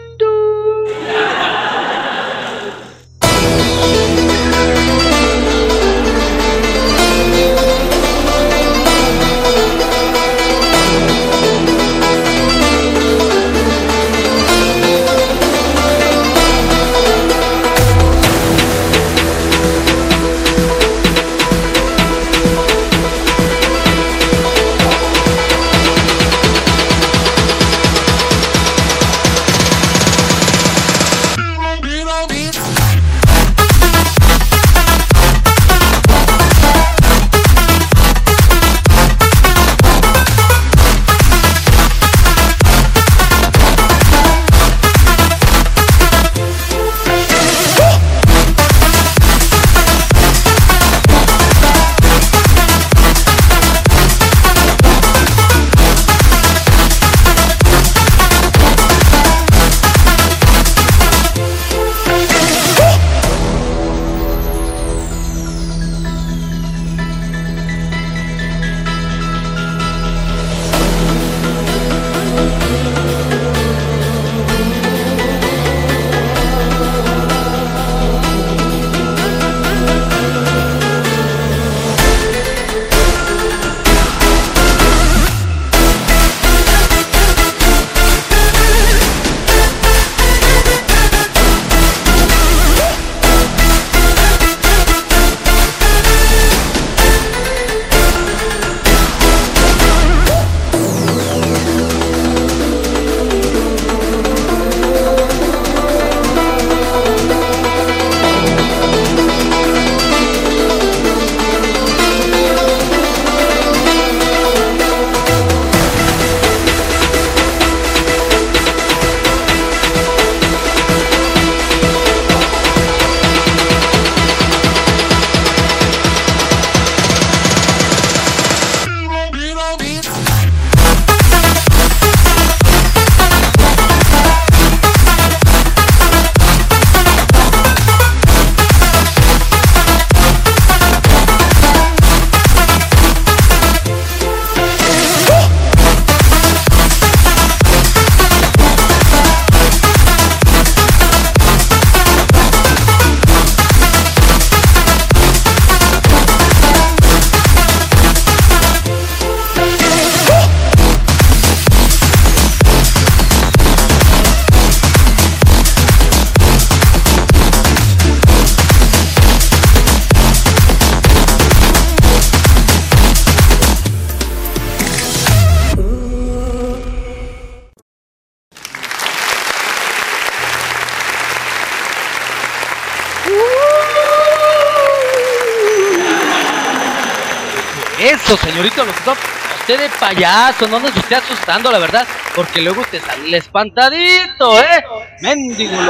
Señorito locutor. Usted de payaso, no nos esté asustando, la verdad. Porque luego te sale el espantadito, ¿eh? Mendigo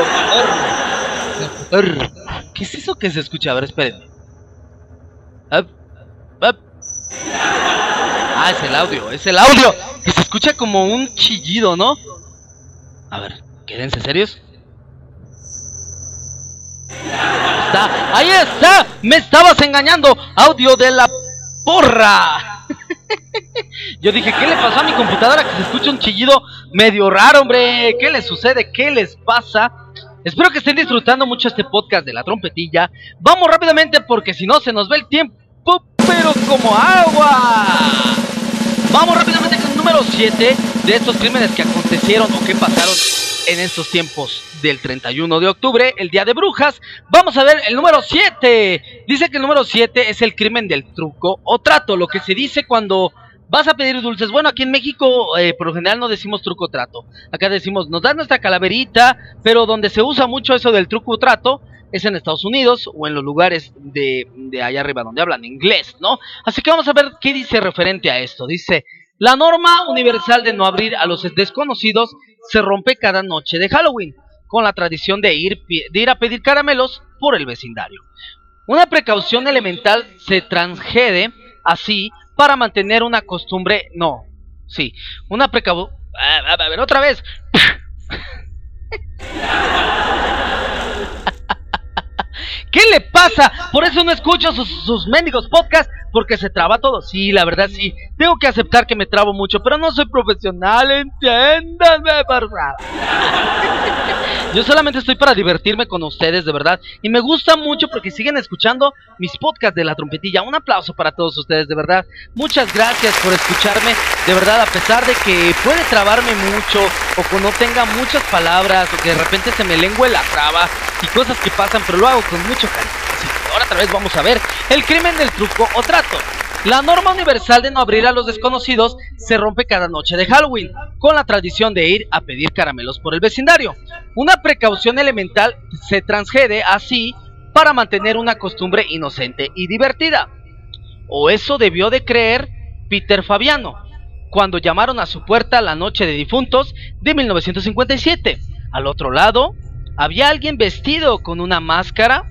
locutor. ¿Qué es eso que se escucha? A ver, espérenme. Ah, es el audio, es el audio. Que se escucha como un chillido, ¿no? A ver, quédense serios. Está, ahí está. Me estabas engañando. Audio de la porra. Yo dije, ¿qué le pasó a mi computadora que se escucha un chillido medio raro, hombre? ¿Qué les sucede? ¿Qué les pasa? Espero que estén disfrutando mucho este podcast de la trompetilla. Vamos rápidamente porque si no se nos va el tiempo, pero como agua. Vamos rápidamente con el número 7 de estos crímenes que acontecieron o que pasaron en estos tiempos del 31 de octubre, el Día de Brujas. Vamos a ver el número 7. Dice que el número 7 es el crimen del truco o trato, lo que se dice cuando vas a pedir dulces. Bueno, aquí en México eh, por lo general no decimos truco o trato. Acá decimos, nos das nuestra calaverita, pero donde se usa mucho eso del truco o trato es en Estados Unidos o en los lugares de, de allá arriba donde hablan inglés, ¿no? Así que vamos a ver qué dice referente a esto. Dice, la norma universal de no abrir a los desconocidos se rompe cada noche de Halloween, con la tradición de ir, de ir a pedir caramelos por el vecindario. Una precaución elemental se transgrede así para mantener una costumbre, no, sí, una precaución, a ver, otra vez. ¿Qué le pasa? Por eso no escucho sus, sus mendigos podcasts, porque se traba todo. Sí, la verdad sí. Tengo que aceptar que me trabo mucho, pero no soy profesional, entiéndanme, favor. Yo solamente estoy para divertirme con ustedes, de verdad. Y me gusta mucho porque siguen escuchando mis podcasts de la trompetilla. Un aplauso para todos ustedes, de verdad. Muchas gracias por escucharme, de verdad, a pesar de que puede trabarme mucho o que no tenga muchas palabras o que de repente se me lengüe la traba y cosas que pasan, pero lo hago con mucho cariño. Así que ahora otra vez vamos a ver el crimen del truco o trato. La norma universal de no abrir a los desconocidos se rompe cada noche de Halloween, con la tradición de ir a pedir caramelos por el vecindario. Una precaución elemental se transgrede así para mantener una costumbre inocente y divertida. O eso debió de creer Peter Fabiano, cuando llamaron a su puerta la noche de difuntos de 1957. Al otro lado, había alguien vestido con una máscara,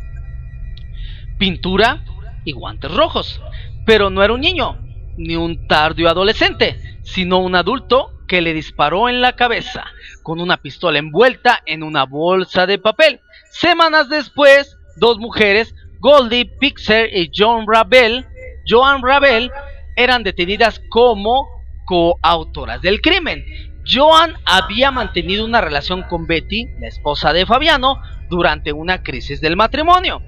pintura y guantes rojos. Pero no era un niño, ni un tardio adolescente, sino un adulto que le disparó en la cabeza con una pistola envuelta en una bolsa de papel. Semanas después, dos mujeres, Goldie Pixer y John Ravel, Joan Ravel, eran detenidas como coautoras del crimen. Joan había mantenido una relación con Betty, la esposa de Fabiano, durante una crisis del matrimonio.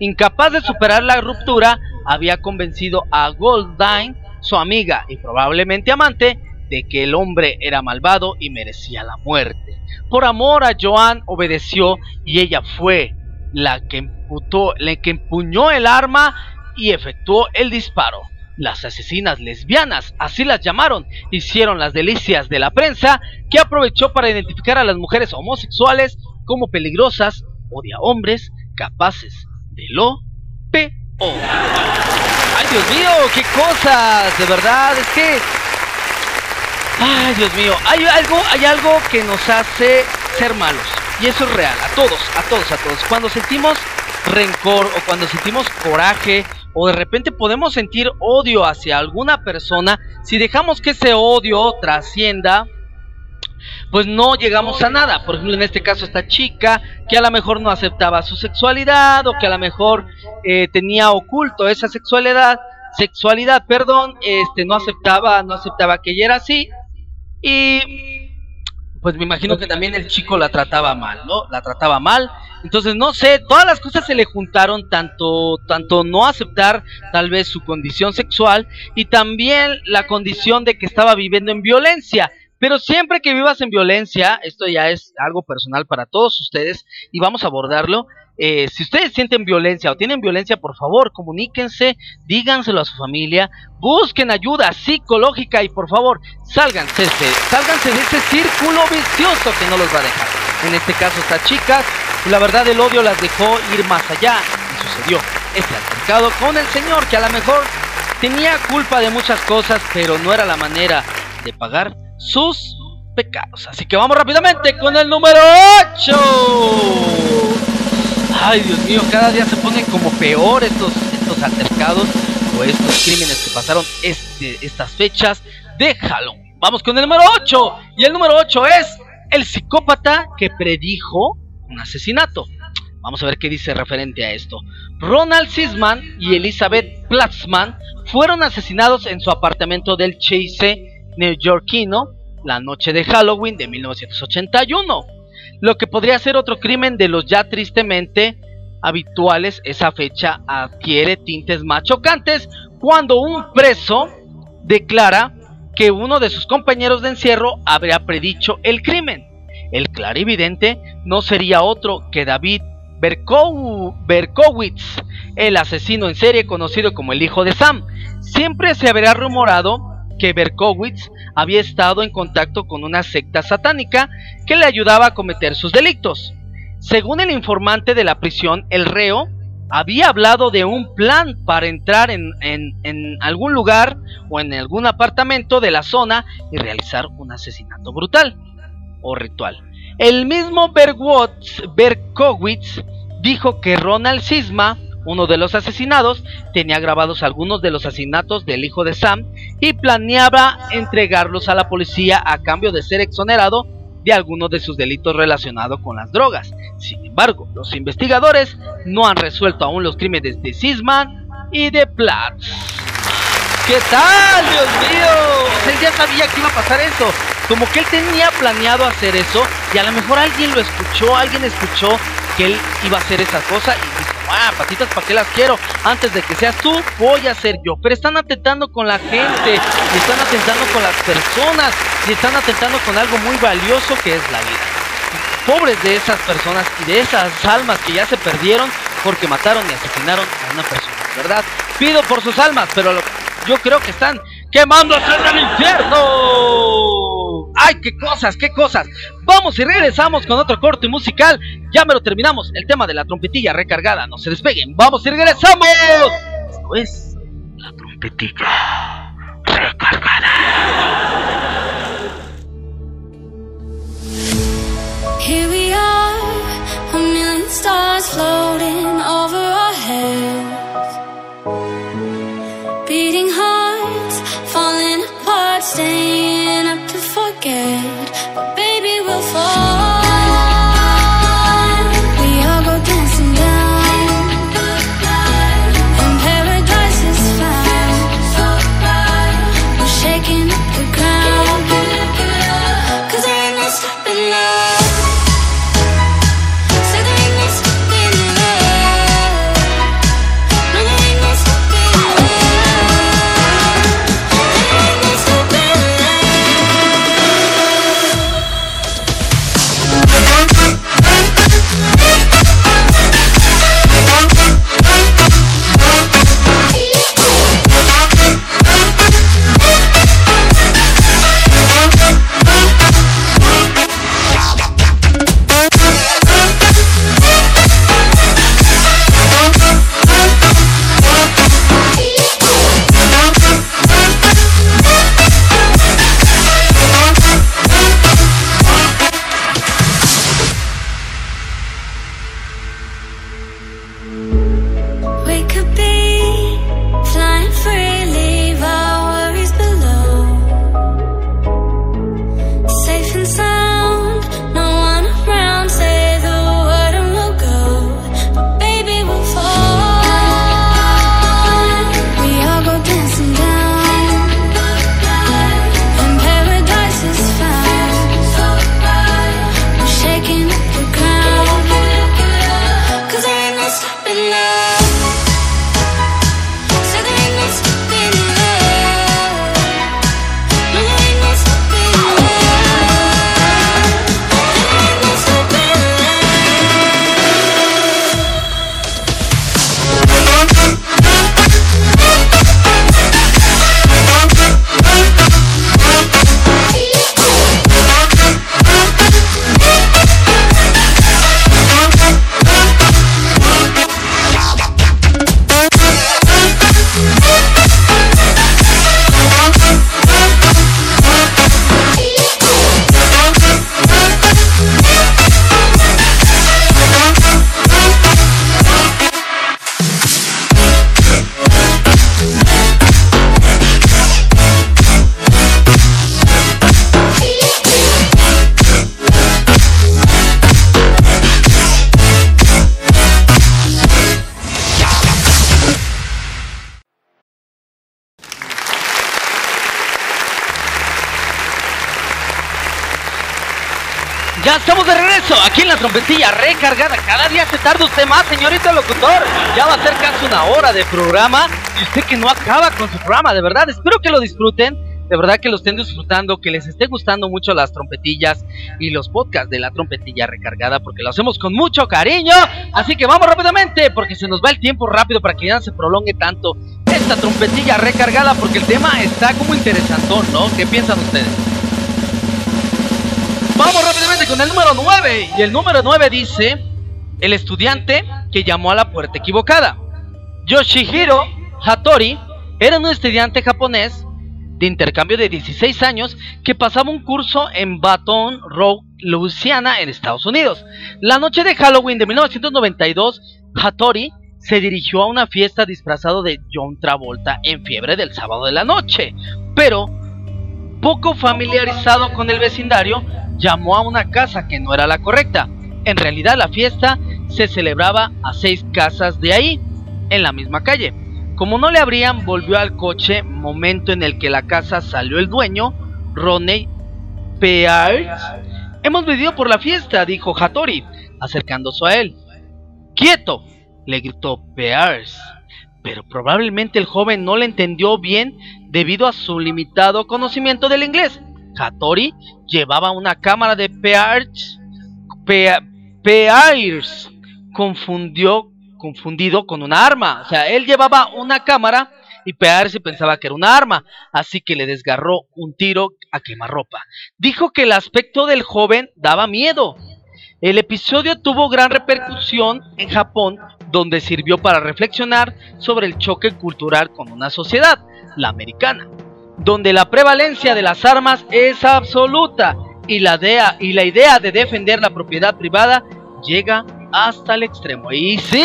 Incapaz de superar la ruptura, había convencido a Goldine, su amiga y probablemente amante, de que el hombre era malvado y merecía la muerte. Por amor a Joan obedeció y ella fue la que, la que empuñó el arma y efectuó el disparo. Las asesinas lesbianas, así las llamaron, hicieron las delicias de la prensa, que aprovechó para identificar a las mujeres homosexuales como peligrosas o de hombres capaces de lo peor. Ay, Dios mío, qué cosas, de verdad, es que... Ay, Dios mío, hay algo, hay algo que nos hace ser malos. Y eso es real, a todos, a todos, a todos. Cuando sentimos rencor o cuando sentimos coraje o de repente podemos sentir odio hacia alguna persona, si dejamos que ese odio trascienda, pues no llegamos a nada. Por ejemplo, en este caso esta chica que a lo mejor no aceptaba su sexualidad o que a lo mejor eh, tenía oculto esa sexualidad, sexualidad, perdón, este no aceptaba, no aceptaba que ella era así y pues me imagino que también el chico la trataba mal, ¿no? La trataba mal. Entonces, no sé, todas las cosas se le juntaron, tanto, tanto no aceptar tal vez su condición sexual y también la condición de que estaba viviendo en violencia. Pero siempre que vivas en violencia, esto ya es algo personal para todos ustedes y vamos a abordarlo. Eh, si ustedes sienten violencia o tienen violencia, por favor, comuníquense, díganselo a su familia, busquen ayuda psicológica y por favor, sálganse, sálganse de ese círculo vicioso que no los va a dejar. En este caso, estas chicas, la verdad, el odio las dejó ir más allá y sucedió este altercado con el señor que a lo mejor tenía culpa de muchas cosas, pero no era la manera de pagar sus pecados. Así que vamos rápidamente con el número 8. Ay, Dios mío, cada día se ponen como peor estos, estos altercados o estos crímenes que pasaron este, estas fechas de Halloween. Vamos con el número 8. Y el número 8 es el psicópata que predijo un asesinato. Vamos a ver qué dice referente a esto. Ronald Sisman y Elizabeth Platzman fueron asesinados en su apartamento del Chase neoyorquino la noche de Halloween de 1981. Lo que podría ser otro crimen de los ya tristemente habituales, esa fecha adquiere tintes más chocantes cuando un preso declara que uno de sus compañeros de encierro habría predicho el crimen. El clarividente no sería otro que David Berkowitz, el asesino en serie conocido como el hijo de Sam. Siempre se habría rumorado que Berkowitz había estado en contacto con una secta satánica que le ayudaba a cometer sus delitos. Según el informante de la prisión, el reo había hablado de un plan para entrar en, algún lugar o en algún apartamento de la zona y realizar un asesinato brutal o ritual. El mismo Berkowitz dijo que Ronald Sisma, uno de los asesinados, tenía grabados algunos de los asesinatos del hijo de Sam y planeaba entregarlos a la policía a cambio de ser exonerado de algunos de sus delitos relacionados con las drogas. Sin embargo, los investigadores no han resuelto aún los crímenes de Sisman y de Platt. ¿Qué tal, Dios mío? él ya sabía que iba a pasar eso. Como que él tenía planeado hacer eso y a lo mejor alguien lo escuchó, alguien escuchó que él iba a hacer esa cosa y dijo, ah, patitas, ¿para qué las quiero? Antes de que seas tú, voy a ser yo. Pero están atentando con la gente, y están atentando con las personas, y están atentando con algo muy valioso que es la vida. Pobres de esas personas y de esas almas que ya se perdieron porque mataron y asesinaron a una persona, ¿verdad? Pido por sus almas, pero yo creo que están quemándose en el infierno. ¡Ay, qué cosas, qué cosas! Vamos y regresamos con otro corte musical. Ya me lo terminamos. El tema de la trompetilla recargada. No se despeguen. Vamos y regresamos. Esto es la trompetilla recargada. Here we are, a million stars floating over our heads. Beating hearts, falling apart, staying forget. But baby, we'll fall. Aquí en la trompetilla recargada. Cada día se tarda usted más, señorito locutor. Ya va a ser casi una hora de programa y usted que no acaba con su programa, de verdad. Espero que lo disfruten. De verdad que lo estén disfrutando, que les esté gustando mucho las trompetillas y los podcasts de la trompetilla recargada, porque lo hacemos con mucho cariño. Así que vamos rápidamente, porque se nos va el tiempo rápido para que ya no se prolongue tanto esta trompetilla recargada, porque el tema está como interesantón, ¿no? ¿Qué piensan ustedes? Con el número 9. Y el número 9 dice, el estudiante que llamó a la puerta equivocada. Yoshihiro Hattori era un estudiante japonés de intercambio de 16 años que pasaba un curso en Baton Rouge, Louisiana, en Estados Unidos. La noche de Halloween de 1992, Hattori se dirigió a una fiesta disfrazado de John Travolta en fiebre del sábado de la noche, pero poco familiarizado con el vecindario, llamó a una casa que no era la correcta. En realidad la fiesta se celebraba a seis casas de ahí, en la misma calle. Como no le abrían, volvió al coche, momento en el que la casa salió el dueño, Ronnie Pears. Hemos venido por la fiesta, dijo Hattori, acercándose a él. ¡Quieto! le gritó Pears. Pero probablemente el joven no le entendió bien debido a su limitado conocimiento del inglés. Hattori llevaba una cámara de Pears. Pears confundió confundido con una arma. O sea, él llevaba una cámara y Pearce pensaba que era una arma, así que le desgarró un tiro a quemarropa. Dijo que el aspecto del joven daba miedo. El episodio tuvo gran repercusión en Japón, donde sirvió para reflexionar sobre el choque cultural con una sociedad, la americana, donde la prevalencia de las armas es absoluta y la idea, y la idea de defender la propiedad privada llega hasta el extremo. Y sí,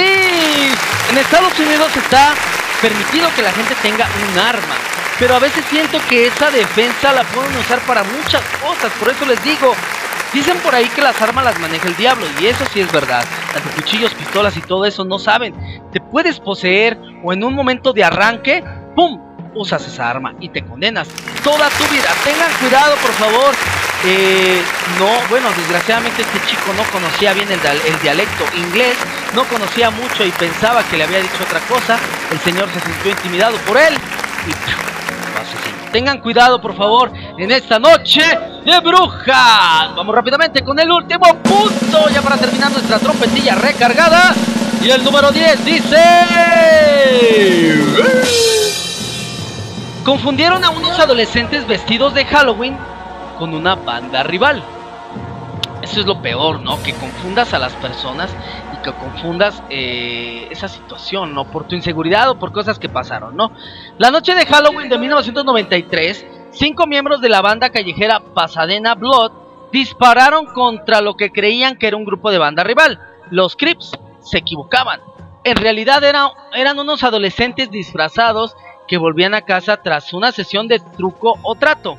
en Estados Unidos está permitido que la gente tenga un arma, pero a veces siento que esa defensa la pueden usar para muchas cosas, por eso les digo, dicen por ahí que las armas las maneja el diablo, y eso sí es verdad, las de cuchillos, pistolas y todo eso no saben, te puedes poseer o en un momento de arranque, ¡pum! usas esa arma y te condenas toda tu vida. Tengan cuidado, por favor. Eh, no, bueno, desgraciadamente este chico no conocía bien el, dialecto inglés, no conocía mucho y pensaba que le había dicho otra cosa. El señor se sintió intimidado por él y lo asesinó. Tengan cuidado, por favor, en esta noche de brujas. Vamos rápidamente con el último punto, ya para terminar nuestra trompetilla recargada. Y el número 10 dice... Confundieron a unos adolescentes vestidos de Halloween con una banda rival. Eso es lo peor, ¿no? Que confundas a las personas que confundas eh, esa situación, ¿no? Por tu inseguridad o por cosas que pasaron, ¿no? La noche de Halloween de 1993, cinco miembros de la banda callejera Pasadena Blood dispararon contra lo que creían que era un grupo de banda rival. Los Crips se equivocaban. En realidad eran, eran unos adolescentes disfrazados que volvían a casa tras una sesión de truco o trato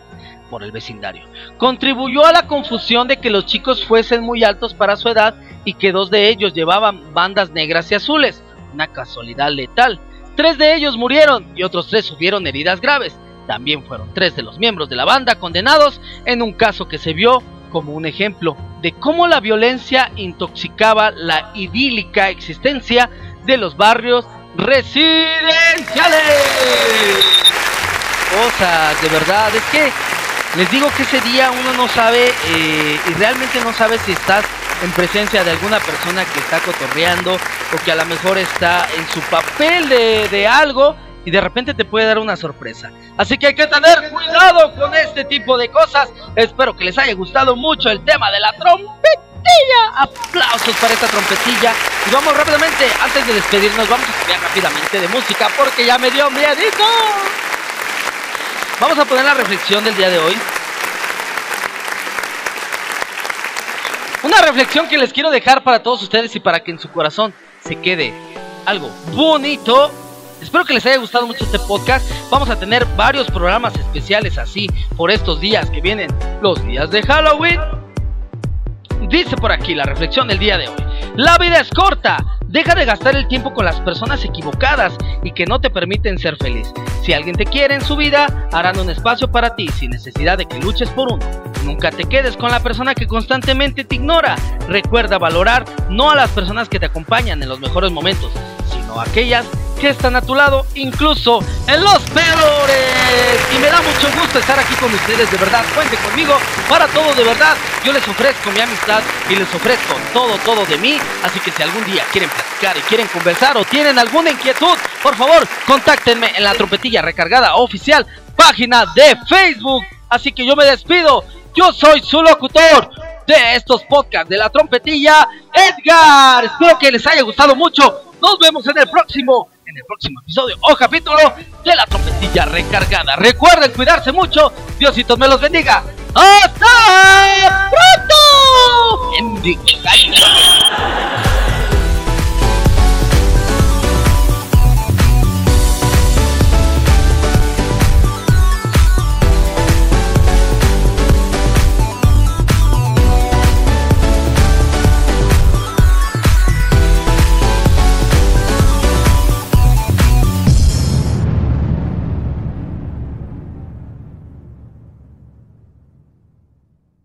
por el vecindario. Contribuyó a la confusión de que los chicos fuesen muy altos para su edad y que dos de ellos llevaban bandas negras y azules, una casualidad letal. Tres de ellos murieron y otros tres sufrieron heridas graves. También fueron tres de los miembros de la banda condenados en un caso que se vio como un ejemplo de cómo la violencia intoxicaba la idílica existencia de los barrios residenciales. Cosas, de verdad, es que les digo que ese día uno no sabe eh, y realmente no sabe si estás en presencia de alguna persona que está cotorreando o que a lo mejor está en su papel de, de algo y de repente te puede dar una sorpresa. Así que hay que tener cuidado con este tipo de cosas. Espero que les haya gustado mucho el tema de la trompeta. Aplausos para esta trompetilla. Y vamos rápidamente, antes de despedirnos, vamos a cambiar rápidamente de música porque ya me dio miedito. Vamos a poner la reflexión del día de hoy. Una reflexión que les quiero dejar para todos ustedes y para que en su corazón se quede algo bonito. Espero que les haya gustado mucho este podcast. Vamos a tener varios programas especiales así por estos días que vienen, los días de Halloween. Dice por aquí la reflexión del día de hoy. La vida es corta. Deja de gastar el tiempo con las personas equivocadas y que no te permiten ser feliz. Si alguien te quiere en su vida, harán un espacio para ti sin necesidad de que luches por uno. Nunca te quedes con la persona que constantemente te ignora. Recuerda valorar no a las personas que te acompañan en los mejores momentos, sino a aquellas que están a tu lado, incluso en los peores. Y me da mucho gusto estar aquí con ustedes, de verdad. Cuente conmigo para todo, de verdad. Yo les ofrezco mi amistad y les ofrezco todo, todo de mí. Así que si algún día quieren platicar y quieren conversar o tienen alguna inquietud, por favor, contáctenme en la trompetilla recargada oficial, página de Facebook. Así que yo me despido. Yo soy su locutor de estos podcasts de la trompetilla, Edgar. Espero que les haya gustado mucho. Nos vemos en el próximo en el próximo episodio o capítulo de la trompetilla recargada. Recuerden cuidarse mucho. Diosito me los bendiga. ¡Hasta pronto!